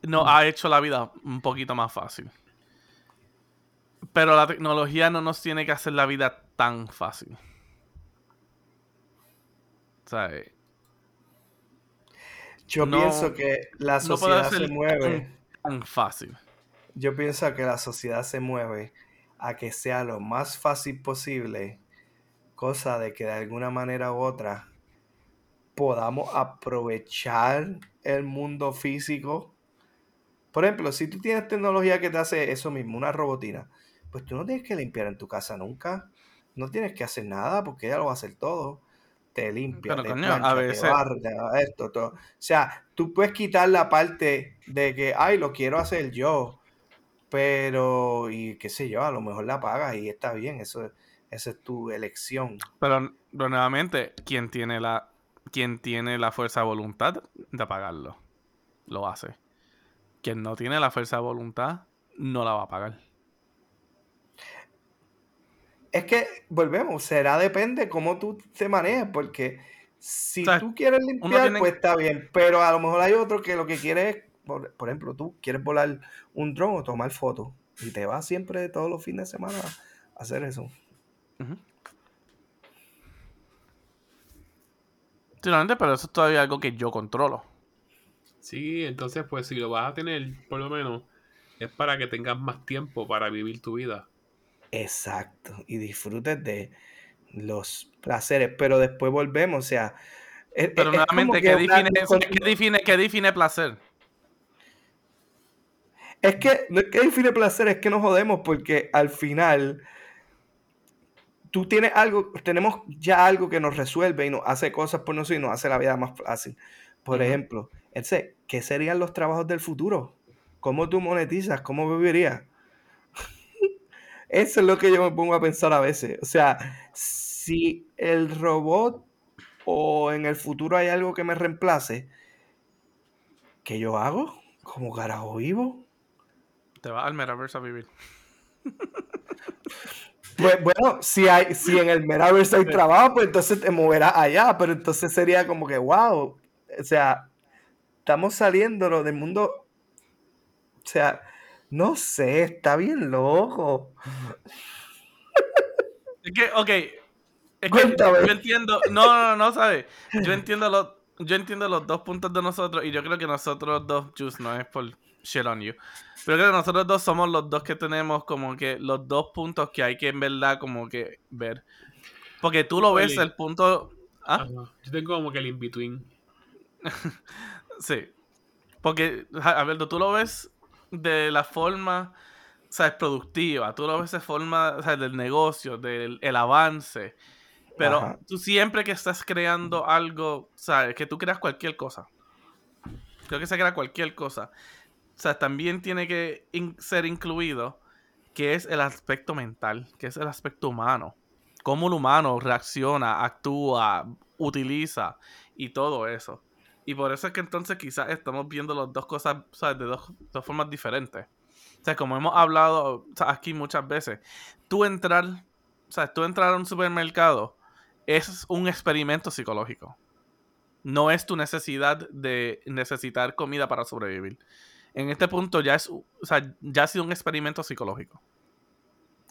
nos ha hecho la vida un poquito más fácil. Pero la tecnología no nos tiene que hacer la vida tan fácil. Yo No- pienso que la sociedad se mueve. tan fácil. Yo pienso que la sociedad se mueve a que sea lo más fácil posible, cosa de que de alguna manera u otra podamos aprovechar el mundo físico. Por ejemplo, si tú tienes tecnología que te hace eso mismo, una robotina, pues tú no tienes que limpiar en tu casa nunca. No tienes que hacer nada porque ella lo va a hacer todo. Te limpia, Pero, te coño, plancha, a veces- te esto, todo. O sea, tú puedes quitar la parte de que, ay, lo quiero hacer yo, pero, y qué sé yo, a lo mejor la pagas y está bien, eso, esa es tu elección. Pero, pero nuevamente, quien tiene la quien tiene la fuerza de voluntad de pagarlo, lo hace. Quien no tiene la fuerza de voluntad, no la va a pagar. Es que, volvemos, será depende cómo tú te manejes, porque si O sea, tú quieres limpiar, tiene- pues está bien, pero a lo mejor hay otro que lo que quiere es, por, por ejemplo, tú quieres volar un dron o tomar fotos, y te vas siempre todos los fines de semana a hacer eso. Sinceramente, pero eso es todavía algo que yo controlo. Sí, entonces pues si lo vas a tener, por lo menos, es para que tengas más tiempo para vivir tu vida. Exacto, y disfrutes de los placeres, pero después volvemos, o sea, es, Pero es- nuevamente, que ¿qué define? ¿Qué define, qué define placer? Es que no es que define placer, es que nos jodemos porque al final tú tienes algo, tenemos ya algo que nos resuelve y nos hace cosas por nosotros y nos hace la vida más fácil. Por ejemplo, ¿qué serían los trabajos del futuro? ¿Cómo tú monetizas? ¿Cómo vivirías? Eso es lo que yo me pongo a pensar a veces. O sea, si el robot o en el futuro hay algo que me reemplace, ¿qué yo hago? ¿Cómo carajo vivo? Te vas al metaverse a vivir. Pues bueno, si hay, si en el Metaverse hay trabajo, pues entonces te moverás allá, pero entonces sería como que, wow, o sea, estamos saliéndonos del mundo, o sea, no sé, está bien loco. Es que, ok. Es que Cuéntame. yo entiendo. No, no, no, no, ¿sabes? Yo entiendo los. Yo entiendo los dos puntos de nosotros y yo creo que nosotros dos, Juice, no es por shit on you, pero creo que nosotros dos somos los dos que tenemos como que los dos puntos que hay que en verdad como que ver. Porque tú lo ves Oye. el punto... ¿Ah? Ajá. Yo tengo como que el in-between. Sí. Porque, Alberto, tú lo ves de la forma, ¿sabes? Productiva. Tú lo ves de forma, ¿sabes? Del negocio, del el avance. Pero Ajá. tú siempre que estás creando algo, ¿sabes? Que tú creas cualquier cosa. Creo que se crea cualquier cosa. O sea, también tiene que in- ser incluido que es el aspecto mental, que es el aspecto humano. Cómo el humano reacciona, actúa, utiliza y todo eso. Y por eso es que entonces quizás estamos viendo las dos cosas ¿sabes? de dos, dos formas diferentes. O sea, como hemos hablado aquí muchas veces, tú entrar, o sea, tú entrar a un supermercado es un experimento psicológico. No es tu necesidad de necesitar comida para sobrevivir. En este punto ya es, o sea, ya ha sido un experimento psicológico.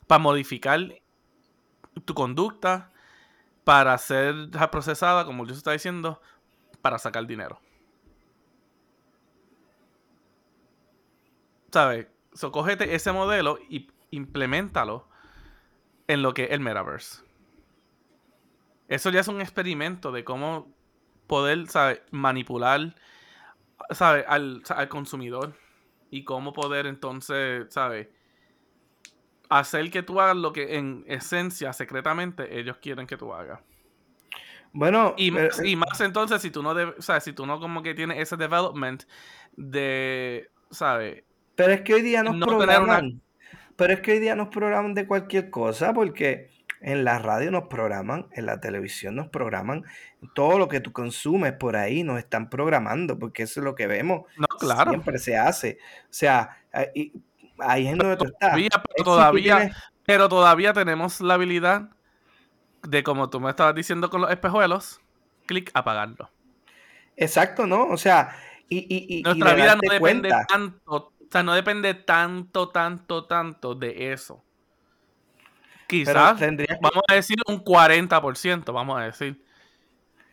Para modificar tu conducta, para ser procesada, como yo está diciendo, para sacar dinero. ¿Sabes? So, cógete ese modelo y implementalo en lo que es el metaverse. Eso ya es un experimento de cómo poder, ¿sabes? Manipular, ¿sabes? Al, al consumidor. Y cómo poder entonces, ¿sabes? Hacer que tú hagas lo que en esencia, secretamente, ellos quieren que tú hagas. Bueno, Y eh, más, y más entonces si tú no deb- o sea, si tú no como que tienes ese development de, ¿sabes? pero es que hoy día nos no una- programan. Pero es que hoy día nos programan de cualquier cosa, porque en la radio nos programan, en la televisión nos programan, todo lo que tú consumes por ahí nos están programando, porque eso es lo que vemos. No, claro. Siempre se hace. O sea, ahí, ahí es donde tú estás. Todavía, tienes- pero todavía tenemos la habilidad de, como tú me estabas diciendo con los espejuelos, clic, apagarlo. Exacto, ¿no? O sea, y, y, Nuestra de vida no depende cuenta. tanto, o sea, no depende tanto, tanto, tanto de eso. Quizás, vamos a decir un 40%, vamos a decir.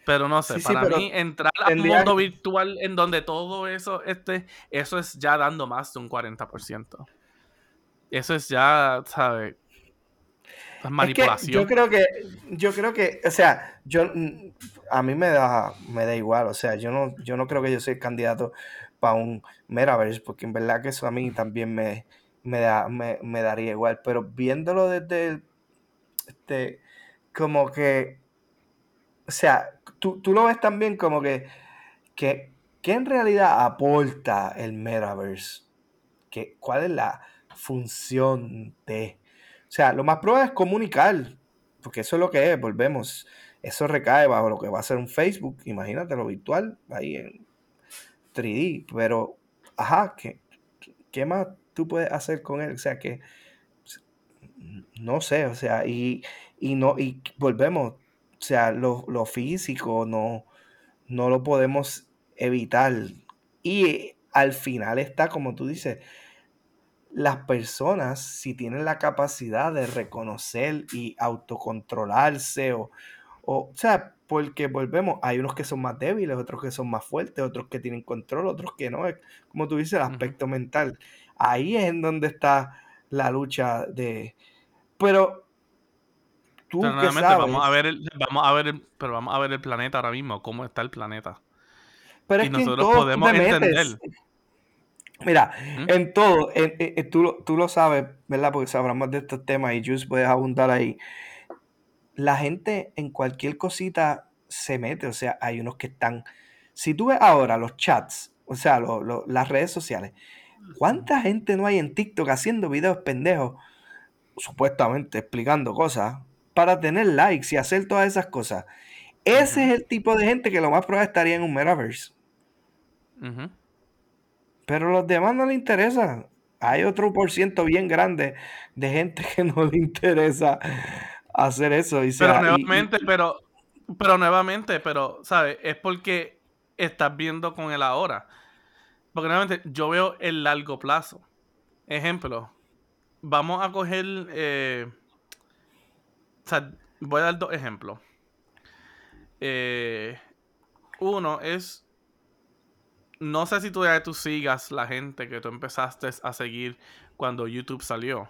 Pero no sé, Sí, para mí entrar al tendría- mundo virtual en donde todo eso este, eso es ya dando más de un 40%. Eso es ya, ¿sabes? Es Es que yo creo que, yo creo que, o sea, yo a mí me da, me da igual, o sea, yo no, yo no creo que yo soy candidato para un Metaverse, porque en verdad que eso a mí también me, me, da, me, me daría igual. Pero viéndolo desde este, como que, o sea, tú, tú lo ves también como que, que, que en realidad aporta el metaverse. Que, ¿Cuál es la función de? O sea, lo más probable es comunicar, porque eso es lo que es, volvemos. Eso recae bajo lo que va a ser un Facebook, imagínate lo virtual, ahí en 3D, pero, ajá, ¿qué, qué más tú puedes hacer con él? O sea, que, no sé, o sea, y, y no, y volvemos, o sea, lo, lo físico no, no lo podemos evitar. Y al final está, como tú dices, las personas, si tienen la capacidad de reconocer y autocontrolarse, o, o, sea, porque volvemos, hay unos que son más débiles, otros que son más fuertes, otros que tienen control, otros que no, como tú dices, el aspecto mental. Ahí es en donde está la lucha de... Pero tú Pero que sabes, vamos a ver el, vamos a ver el, pero vamos a ver el planeta ahora mismo, cómo está el planeta. pero y es nosotros podemos te entender. metes. Mira, ¿Mm? en todo, en- en- tú, lo- tú lo sabes, ¿verdad? Porque sabrás de estos temas y Juice puedes abundar ahí. La gente en cualquier cosita se mete, o sea, hay unos que están... Si tú ves ahora los chats, o sea, lo- lo- las redes sociales, ¿cuánta gente no hay en TikTok haciendo videos pendejos, supuestamente explicando cosas, para tener likes y hacer todas esas cosas? Ese es el tipo de gente que lo más probable estaría en un metaverse. Ujú. Pero a los demás no les interesa. Hay otro por ciento bien grande de gente que no le interesa hacer eso. Y, Pero sea, y- y- nuevamente, pero, pero nuevamente, pero, ¿sabes? Es porque estás viendo con el ahora. Porque nuevamente, yo veo el largo plazo. Ejemplo, vamos a coger, eh, o sea, voy a dar dos ejemplos. Eh, uno es, no sé si tú ya tú sigas la gente que tú empezaste a seguir cuando YouTube salió.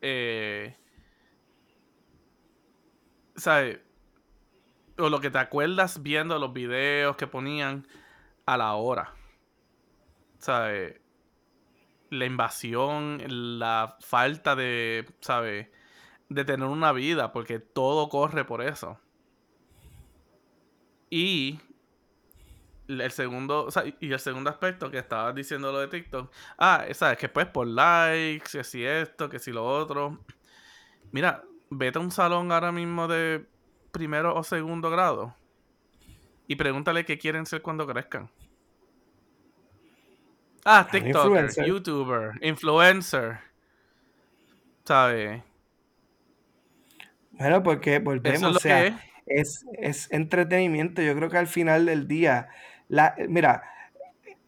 Eh, ¿sabes? O lo que te acuerdas viendo los videos que ponían a la hora. ¿Sabes? La invasión, la falta de, ¿sabes? De tener una vida, porque todo corre por eso. Y el segundo, o sea, y el segundo aspecto que estabas diciendo lo de TikTok, ah, sabes que pues por likes, que si esto, que si lo otro. Mira, vete a un salón ahora mismo de primero o segundo grado y pregúntale qué quieren ser cuando crezcan. Ah, TikToker, influencer. YouTuber, influencer. ¿Sabes? Bueno, porque Eso volvemos, es lo o sea, que es. es, es entretenimiento. Yo creo que al final del día, la, mira,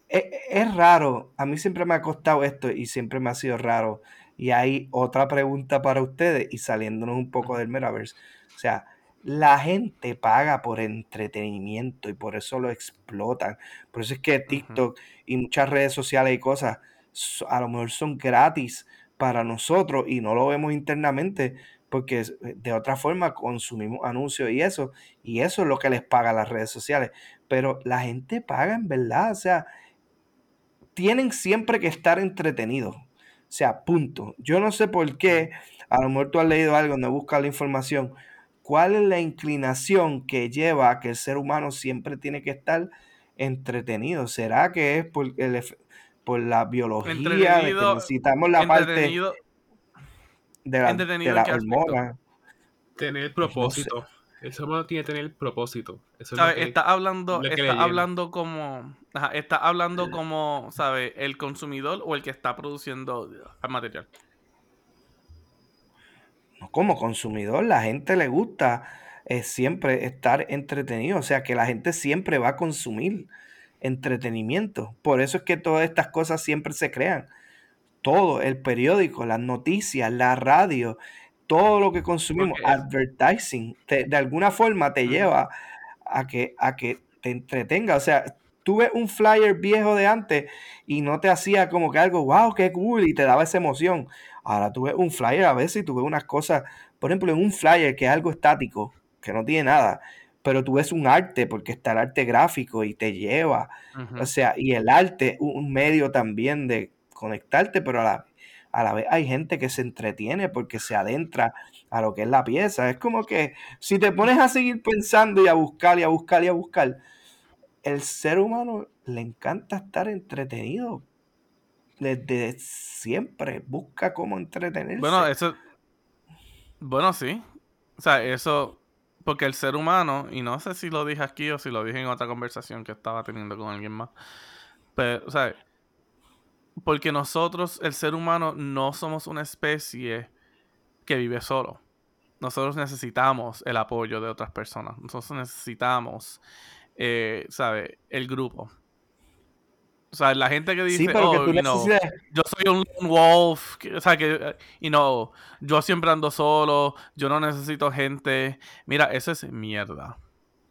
e- es, raro. A mí siempre me ha costado esto y siempre me ha sido raro. Y hay otra pregunta para ustedes y saliéndonos un poco del metaverse. O sea, la gente paga por entretenimiento y por eso lo explotan. Por eso es que TikTok y muchas redes sociales y cosas a lo mejor son gratis para nosotros y no lo vemos internamente porque de otra forma consumimos anuncios y eso, y eso es lo que les paga las redes sociales. Pero la gente paga en verdad, o sea, tienen siempre que estar entretenidos. O sea, punto. Yo no sé por qué, a lo mejor tú has leído algo, no buscas la información. ¿Cuál es la inclinación que lleva a que el ser humano siempre tiene que estar entretenido? ¿Será que es por, el por la biología, de que necesitamos la parte Entretenido. de la, de hormona? Tener propósito. Ser humano tiene que tener propósito. Eso Está hablando, le está hablando como, ajá, está hablando como, ¿sabes? El consumidor o el que está produciendo el material. no, como consumidor, la gente le gusta eh, siempre estar entretenido, o sea que la gente siempre va a consumir entretenimiento. Por eso es que todas estas cosas siempre se crean. Todo, el periódico, las noticias, la radio, todo lo que consumimos, advertising, te- de alguna forma te lleva a que, a que te entretenga. O sea, tú ves un flyer viejo de antes y no te hacía como que algo, wow, qué cool, y te daba esa emoción. Ahora tú ves un flyer a veces y tú ves unas cosas, por ejemplo, en un flyer que es algo estático, que no tiene nada, pero tú ves un arte porque está el arte gráfico y te lleva. O sea, y el arte, un un medio también de conectarte, pero a la, a la vez hay gente que se entretiene porque se adentra a lo que es la pieza. Es como que si te pones a seguir pensando y a buscar y a buscar y a buscar, el ser humano le encanta estar entretenido. Desde siempre busca cómo entretenerse. Bueno, eso. Bueno, sí. O sea, eso. Porque el ser humano, y no sé si lo dije aquí o si lo dije en otra conversación que estaba teniendo con alguien más. Pero, o sea, porque nosotros, el ser humano, no somos una especie que vive solo. Nosotros necesitamos el apoyo de otras personas. Nosotros necesitamos, eh, ¿sabe? El grupo. O sea, la gente que dice, Sí, pero que oh, tú necesitas- yo soy un wolf, que- o sea, que, you know, yo siempre ando solo, yo no necesito gente. Mira, eso es mierda.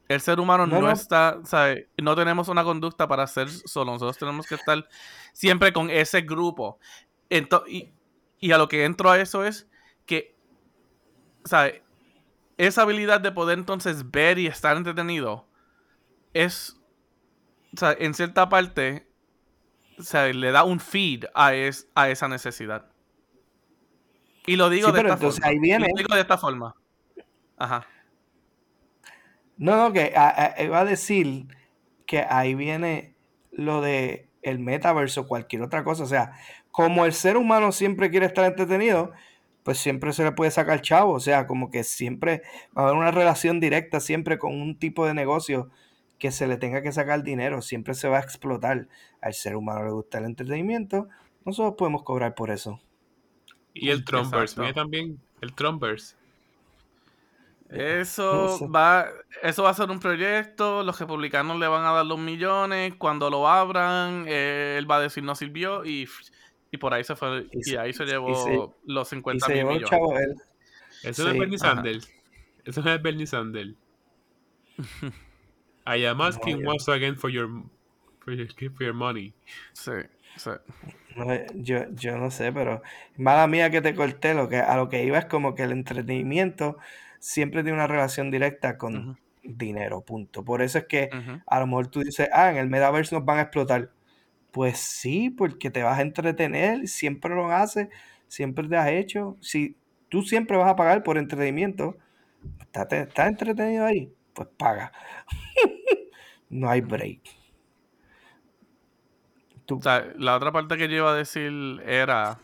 El ser humano No, no, no. está, ¿sabe? No tenemos una conducta para ser solo. Nosotros tenemos que estar siempre con ese grupo. Ento- y, y a lo que entro a eso es que, ¿sabe? Esa habilidad de poder entonces ver y estar entretenido es, o sea, en cierta parte, sea, le da un feed a, es, a esa necesidad. Y lo digo Sí, de pero esta entonces forma. ahí Y viene- lo digo de esta forma. Ajá. No, no, que a- a- iba a decir que ahí viene lo de el metaverso o cualquier otra cosa. O sea, como el ser humano siempre quiere estar entretenido, pues siempre se le puede sacar chavo. O sea, como que siempre va a haber una relación directa siempre con un tipo de negocio que se le tenga que sacar dinero. Siempre se va a explotar. Al ser humano le gusta el entretenimiento. Nosotros podemos cobrar por eso. Y el Trumpers, mira también el Trumpers. Eso va, eso va a ser un proyecto, los republicanos le van a dar los millones, cuando lo abran, eh, él va a decir no sirvió y, y por ahí se fue, Y ahí se y llevó se- los Y 50 se mil millones. él. Eso no es Bernie. Sanders. Eso no es Bernie Sanders. I am asking once again for your, for your, for your money. Sí, sí. No, yo, yo no sé, pero mala mía que te corté, lo que, a lo que iba es como que el entretenimiento siempre tiene una relación directa con dinero, punto. Por eso es que a lo mejor tú dices, ah, en el metaverso nos van a explotar. Pues sí, porque te vas a entretener, siempre lo haces, siempre te has hecho. Si tú siempre vas a pagar por entretenimiento, ¿estás, estás entretenido ahí? Pues paga. no hay break. Tú, O sea, la otra parte que yo iba a decir era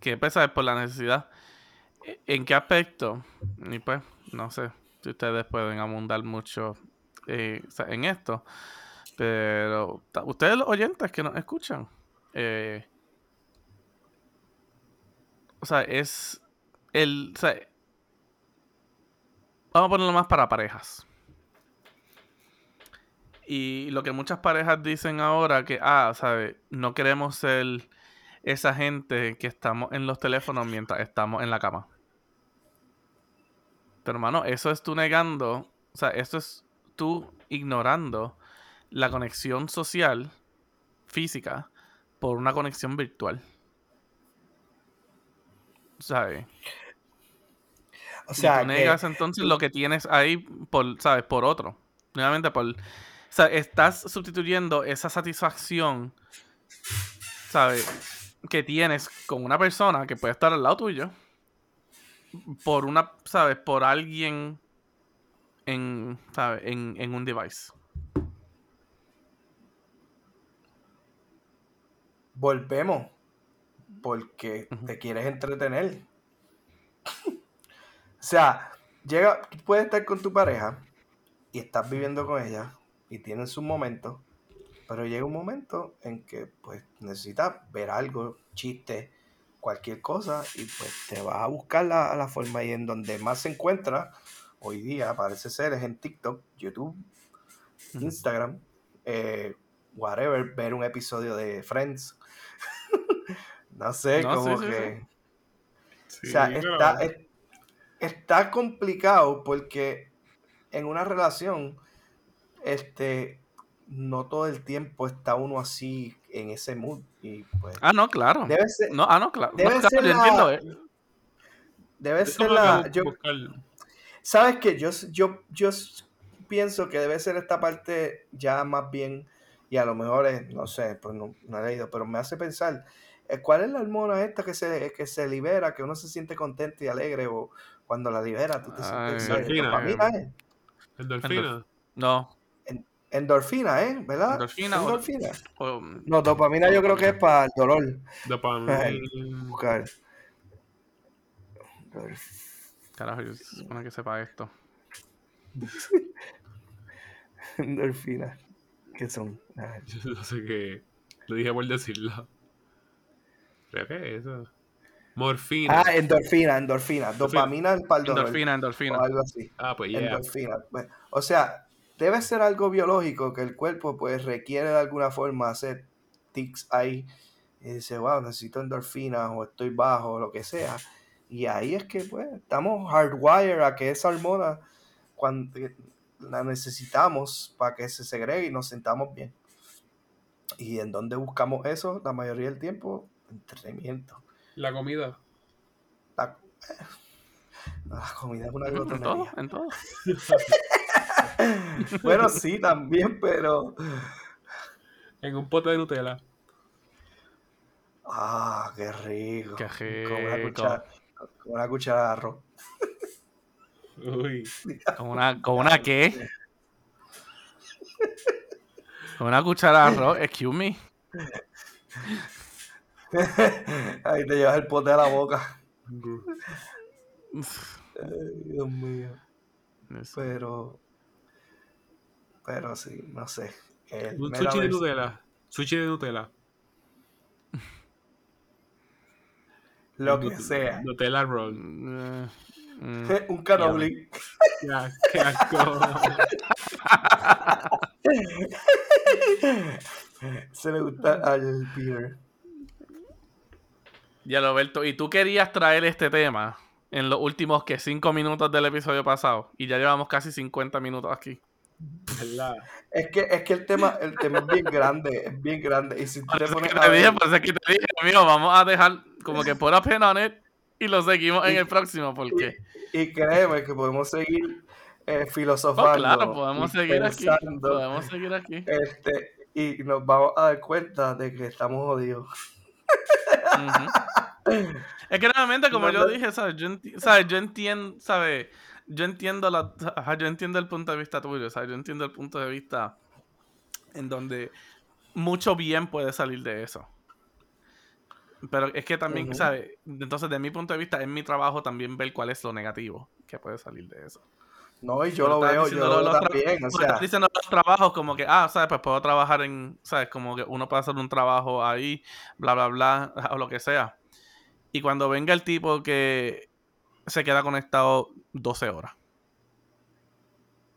que pesa es por la necesidad. ¿En qué aspecto? Y pues, no sé si ustedes pueden abundar mucho eh, en esto. Pero ustedes los oyentes que nos escuchan. eh, o sea, es el... Vamos a ponerlo más para parejas. Y lo que muchas parejas dicen ahora que, ah, ¿sabes? No queremos ser esa gente que estamos en los teléfonos mientras estamos en la cama. Pero hermano, eso es tú negando, o sea, eso es tú ignorando la conexión social, física, por una conexión virtual. ¿Sabes? o y sea, tú que- negas entonces lo que tienes ahí por, ¿sabes? Por otro. Nuevamente por... O sea, estás sustituyendo esa satisfacción, ¿sabes? Que tienes con una persona que puede estar al lado tuyo por una, ¿sabes? Por alguien en, ¿sabes? En, en un device. volvemos porque te quieres entretener. o sea, llega, tú puedes estar con tu pareja y estás viviendo con ella y tienen sus momentos, pero llega un momento en que pues necesitas ver algo, chiste, cualquier cosa y pues te vas a buscar la, la forma y en donde más se encuentra hoy día parece ser es en TikTok, YouTube. Instagram, eh, whatever, ver un episodio de Friends. no sé, No, como sí, que... Sí, o sea, está, es- está complicado porque en una relación, este, no todo el tiempo está uno así en ese mood y pues Ah, no, claro. debe ser, No, ah, no, claro. No, debe claro, ser la- entiendo, eh. debe Eso ser que la, yo, ¿Sabes qué? Yo, yo, yo pienso que debe ser esta parte ya más bien y a lo mejor es, no sé, pues no, no he leído, pero me hace pensar, eh, ¿cuál es la hormona esta que se, que se libera, que uno se siente contento y alegre o cuando la libera tú te Ay, sientes... endorfina. dopamina, ¿eh? Endorfina. No. Endorfina, ¿eh? ¿Verdad? Endorfina o- Endorfina. o- No, dopamina yo creo que es para el dolor. Dopamina. Buscar. Carajo, yo se supone que sepa esto. Endorfina. ¿Qué son? Yo no sé qué. Lo dije por decirlo. Creo que es eso. Morfina. Ah, endorfina, endorfina. Dopamina es para el dolor. Endorfina, O endorfina. algo así. Ah, pues ya. Endorfina. Bueno, O sea, debe ser algo biológico que el cuerpo pues requiere de alguna forma hacer tics ahí. Y dice, wow, necesito endorfina o estoy bajo o lo que sea. Y ahí es que pues estamos hardwired a que esa hormona cuando la necesitamos para que se segregue y nos sentamos bien. ¿Y en dónde buscamos eso la mayoría del tiempo? Entretenimiento. La comida. La, la comida es una En todo, glotonería. en todo. Bueno, sí, también, pero. En un pote de Nutella. Ah, qué rico. Qué Con una rico. cuchara, con una cuchara de arroz. Uy. ¿Con una, ¿Con una qué? Con una cuchara de arroz, excuse me. Ahí te llevas el pote a la boca. Ay, Dios mío. Pero. Pero sí, no sé. El Un sushi de Nutella. Sushi de Nutella. Lo que sea. Nutella roll. mm, Un canoli. Ya, qué asco. Se le gusta al Peter. Ya, Roberto, ¿y tú querías traer este tema en los últimos que cinco minutos del episodio pasado? Y ya llevamos casi 50 minutos aquí. ¿Verdad? Es que, es que el tema, el tema es bien grande, es bien grande. Y si tú te eso es pones que a te ver- dije, por eso es que te dije, amigo, vamos a dejar como que por pena on it y lo seguimos en el próximo, porque Y créeme que podemos seguir eh, oh, filosofando. claro, podemos y seguir aquí, pensando, podemos seguir aquí. Este, y nos vamos a dar cuenta de que estamos jodidos. Ujú. Es que realmente, como No, yo dije, ¿sabes? Yo, enti- ¿sabes? yo entiendo, ¿sabes? Yo entiendo la, yo entiendo el punto de vista tuyo, ¿sabes? Yo entiendo el punto de vista en donde mucho bien puede salir de eso. Pero es que también. ¿sabes? Entonces, de mi punto de vista, es mi trabajo también ver cuál es lo negativo que puede salir de eso. No, y yo lo veo, yo lo veo también. O sea, estás diciendo los trabajos como que, ah, ¿sabes? Pues puedo trabajar en, ¿sabes? Como que uno puede hacer un trabajo ahí, bla, bla, bla, o lo que sea. Y cuando venga el tipo que se queda conectado 12 horas.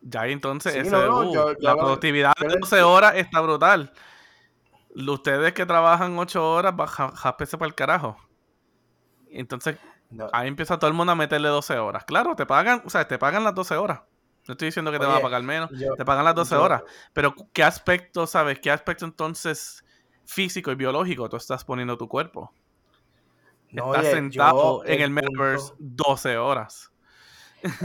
Ya entonces Sí, ese, no, no, uh, yo- la productividad yo de lo 12 horas está brutal. Ustedes que trabajan 8 horas, jápese para el carajo. Entonces, no, ahí empieza todo el mundo a meterle 12 horas. Claro, te pagan, o sea, te pagan las 12 horas. No estoy diciendo que te van a pagar menos, te pagan las 12 yo- horas. Pero, ¿qué aspecto, sabes? ¿Qué aspecto entonces físico y biológico tú estás poniendo tu cuerpo? No, estás oye, sentado yo, en el punto- metaverse 12 horas.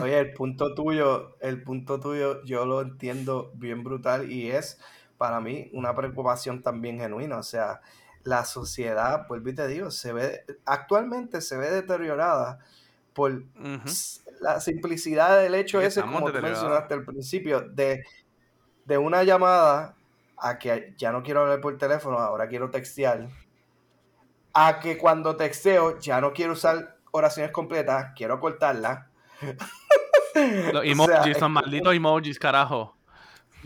Oye, el punto tuyo, el punto tuyo, yo lo entiendo bien brutal y es para mí una preocupación también genuina. O sea, la sociedad, y te digo, se ve, actualmente se ve deteriorada por la simplicidad del hecho ese, como tú mencionaste al principio, de, de una llamada a que ya no quiero hablar por teléfono, ahora quiero textear, a que cuando texteo ya no quiero usar oraciones completas, quiero cortarlas. Los O sea, emojis, son malditos emojis, carajo.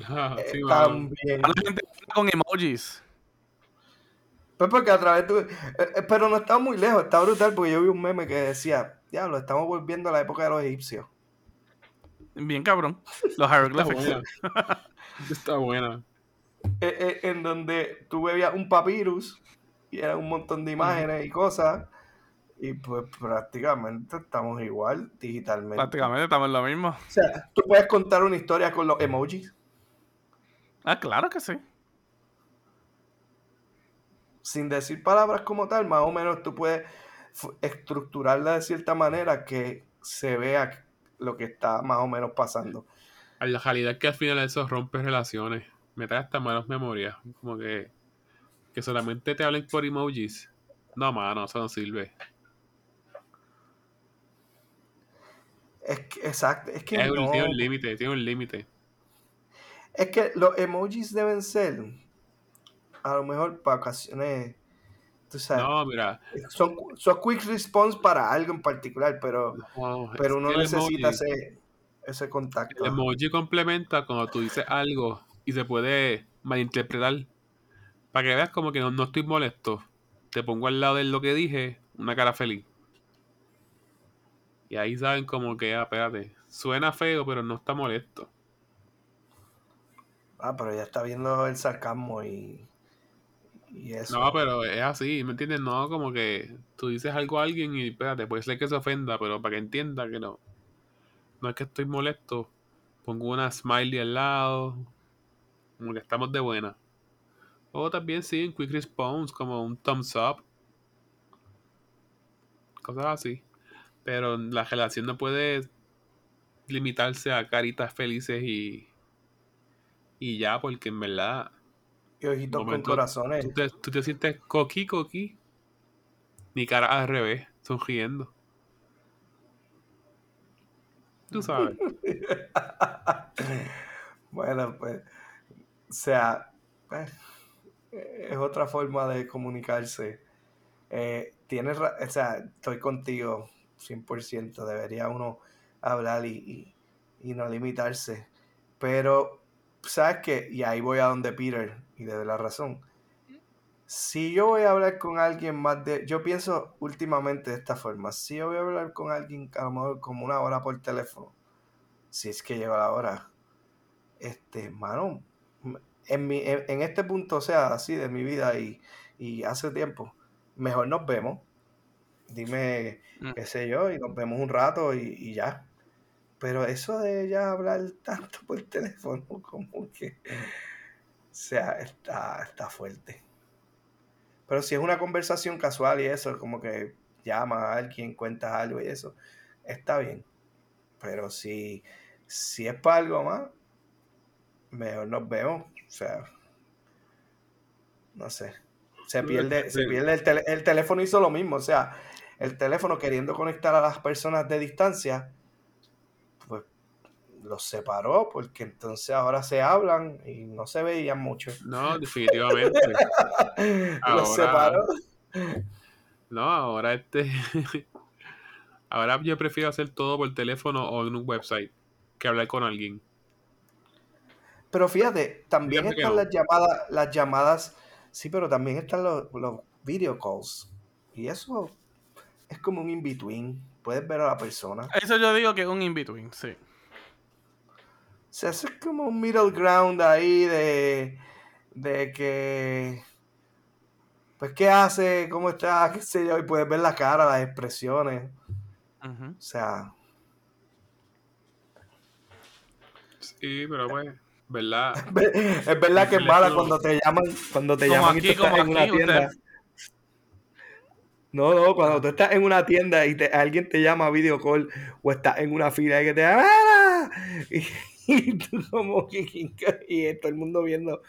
Ah, eh, sí, mano. también. La gente con emojis. Pues porque a través de... eh, eh, pero no está muy lejos, está brutal porque yo vi un meme que decía, diablo, estamos volviendo a la época de los egipcios. Bien cabrón. Los Está hieroglyphics. buena. Está buena. Eh, eh, en donde tú veías un papyrus y eran un montón de imágenes y cosas y pues prácticamente estamos igual digitalmente. Prácticamente estamos en lo mismo. O sea, tú puedes contar una historia con los emojis Ah, claro que sí. sin decir palabras como tal, más o menos tú puedes estructurarla de cierta manera que se vea lo que está más o menos pasando. La realidad es que al final eso rompe relaciones. me trae hasta malas memorias. Como que, que solamente te hablen por emojis. No, mano, eso no sirve. Es que, exacto, es que Es un-. Tiene un límite, tiene un límite. Es que los emojis deben ser, a lo mejor para ocasiones, tú sabes, No, mira. son, son quick response para algo en particular, pero, no, pero uno necesita emoji- ese, ese contacto. El emoji complementa cuando tú dices algo y se puede malinterpretar. Para que veas como que no, no estoy molesto. Te pongo al lado de lo que dije, una cara feliz. Y ahí saben como que, ah, espérate, suena feo, pero no está molesto. Ah, pero ya está viendo el sarcasmo y, y eso. No, pero es así, ¿me entiendes? No, como que tú dices algo a alguien y espérate, puede ser que se ofenda, pero para que entienda que no. No es que estoy molesto. Pongo una smiley al lado. Como que estamos de buena. O también sí, un quick response, como un thumbs up. Cosas así. Pero la relación no puede limitarse a caritas felices y. Y ya, porque en verdad. y ojitos con momento, corazones. Tú te, tú te sientes coqui, coqui. Ni cara al revés, sonriendo. Tú sabes. bueno, pues, o sea, pues, es otra forma de comunicarse. Eh, tienes, o sea, estoy contigo 100%, debería uno hablar y, y- y no limitarse. Pero, ¿sabes qué? Y ahí voy a donde Peter y de la razón. Si yo voy a hablar con alguien más de... Yo pienso últimamente de esta forma. Si yo voy a hablar con alguien a lo mejor como una hora por teléfono, si es que llega la hora, este, mano, en, mi, en, en este punto, o sea, así de mi vida y, y hace tiempo, mejor nos vemos. Dime, Mm. qué sé yo, y nos vemos un rato y, y ya. Pero eso de ya hablar tanto por teléfono, como que, o sea, está, está fuerte. Pero si es una conversación casual y eso, como que llama a alguien, cuentas algo y eso, está bien. Pero si, si es para algo más, mejor nos vemos. O sea, no sé. Se pierde, se pierde el, tele- el teléfono hizo lo mismo. O sea, el teléfono queriendo conectar a las personas de distancia, pues los separó porque entonces ahora se hablan y no se veían mucho. No, definitivamente. Ahora- los separó. No, ahora este. ahora yo prefiero hacer todo por teléfono o en un website que hablar con alguien. Pero fíjate, también Fíjate están las llamadas, las llamadas, sí, pero también están los, los video calls. Y eso es como un in-between. Puedes ver a la persona. Eso yo digo que es un in-between, sí. O sea, eso es como un middle ground ahí de, de que, pues, ¿qué hace? ¿Cómo está? ¿Qué sé yo? Y puedes ver la cara, las expresiones. O sea, Sí, pero pues, ¿verdad? es verdad que es mala cuando te llaman, cuando te Como llaman y tú estás en una usted- tienda. No, no, cuando tú estás en una tienda y te- alguien te llama a video call o estás en una fila y que te ¡Ah! y, y tú como que y todo el mundo viendo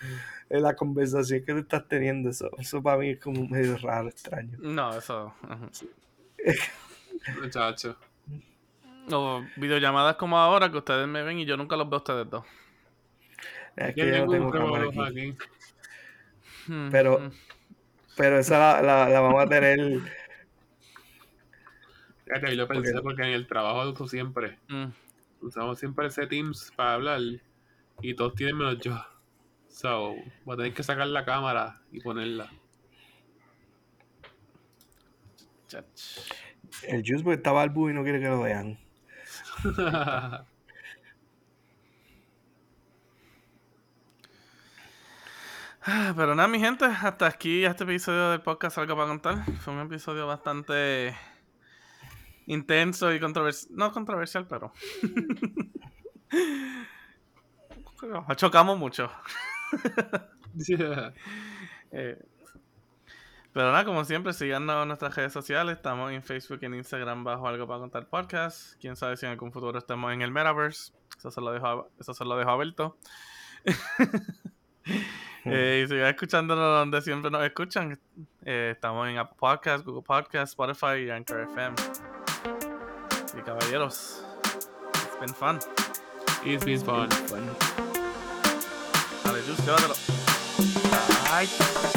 eh, la conversación que tú estás teniendo. Eso, eso para mí es como medio raro, extraño. No, eso. Muchacho. O videollamadas como ahora que ustedes me ven y yo nunca los veo a ustedes dos. Es que yo no tengo cámara aquí. aquí. Mm, Pero- mm. Pero esa la, la, la vamos a tener. Fíjate, yo pensé Ok. porque en el trabajo uso siempre. Mm. Usamos siempre ese Teams para hablar. Y todos tienen menos yo. So, voy a tener que sacar la cámara y ponerla. Chach. El Juice porque está barbu y no quiere que lo vean. Pero nada, mi gente, hasta aquí este episodio del podcast Algo para contar. Fue un episodio bastante intenso y controversial. No controversial, pero. Chocamos mucho. Eh, pero nada, como siempre, síganos en nuestras redes sociales. Estamos en Facebook y en Instagram bajo Algo para Contar Podcast. Quién sabe si en algún futuro estemos en el Metaverse. Eso se lo dejo a, eso se lo dejo a Alberto. Eh, y sigan escuchándonos donde siempre nos escuchan. Eh, estamos en Apple Podcasts, Google Podcasts, Spotify y Anchor FM. Y caballeros, it's been fun. It's been fun. Dale, Juice, llévatelo. Bye.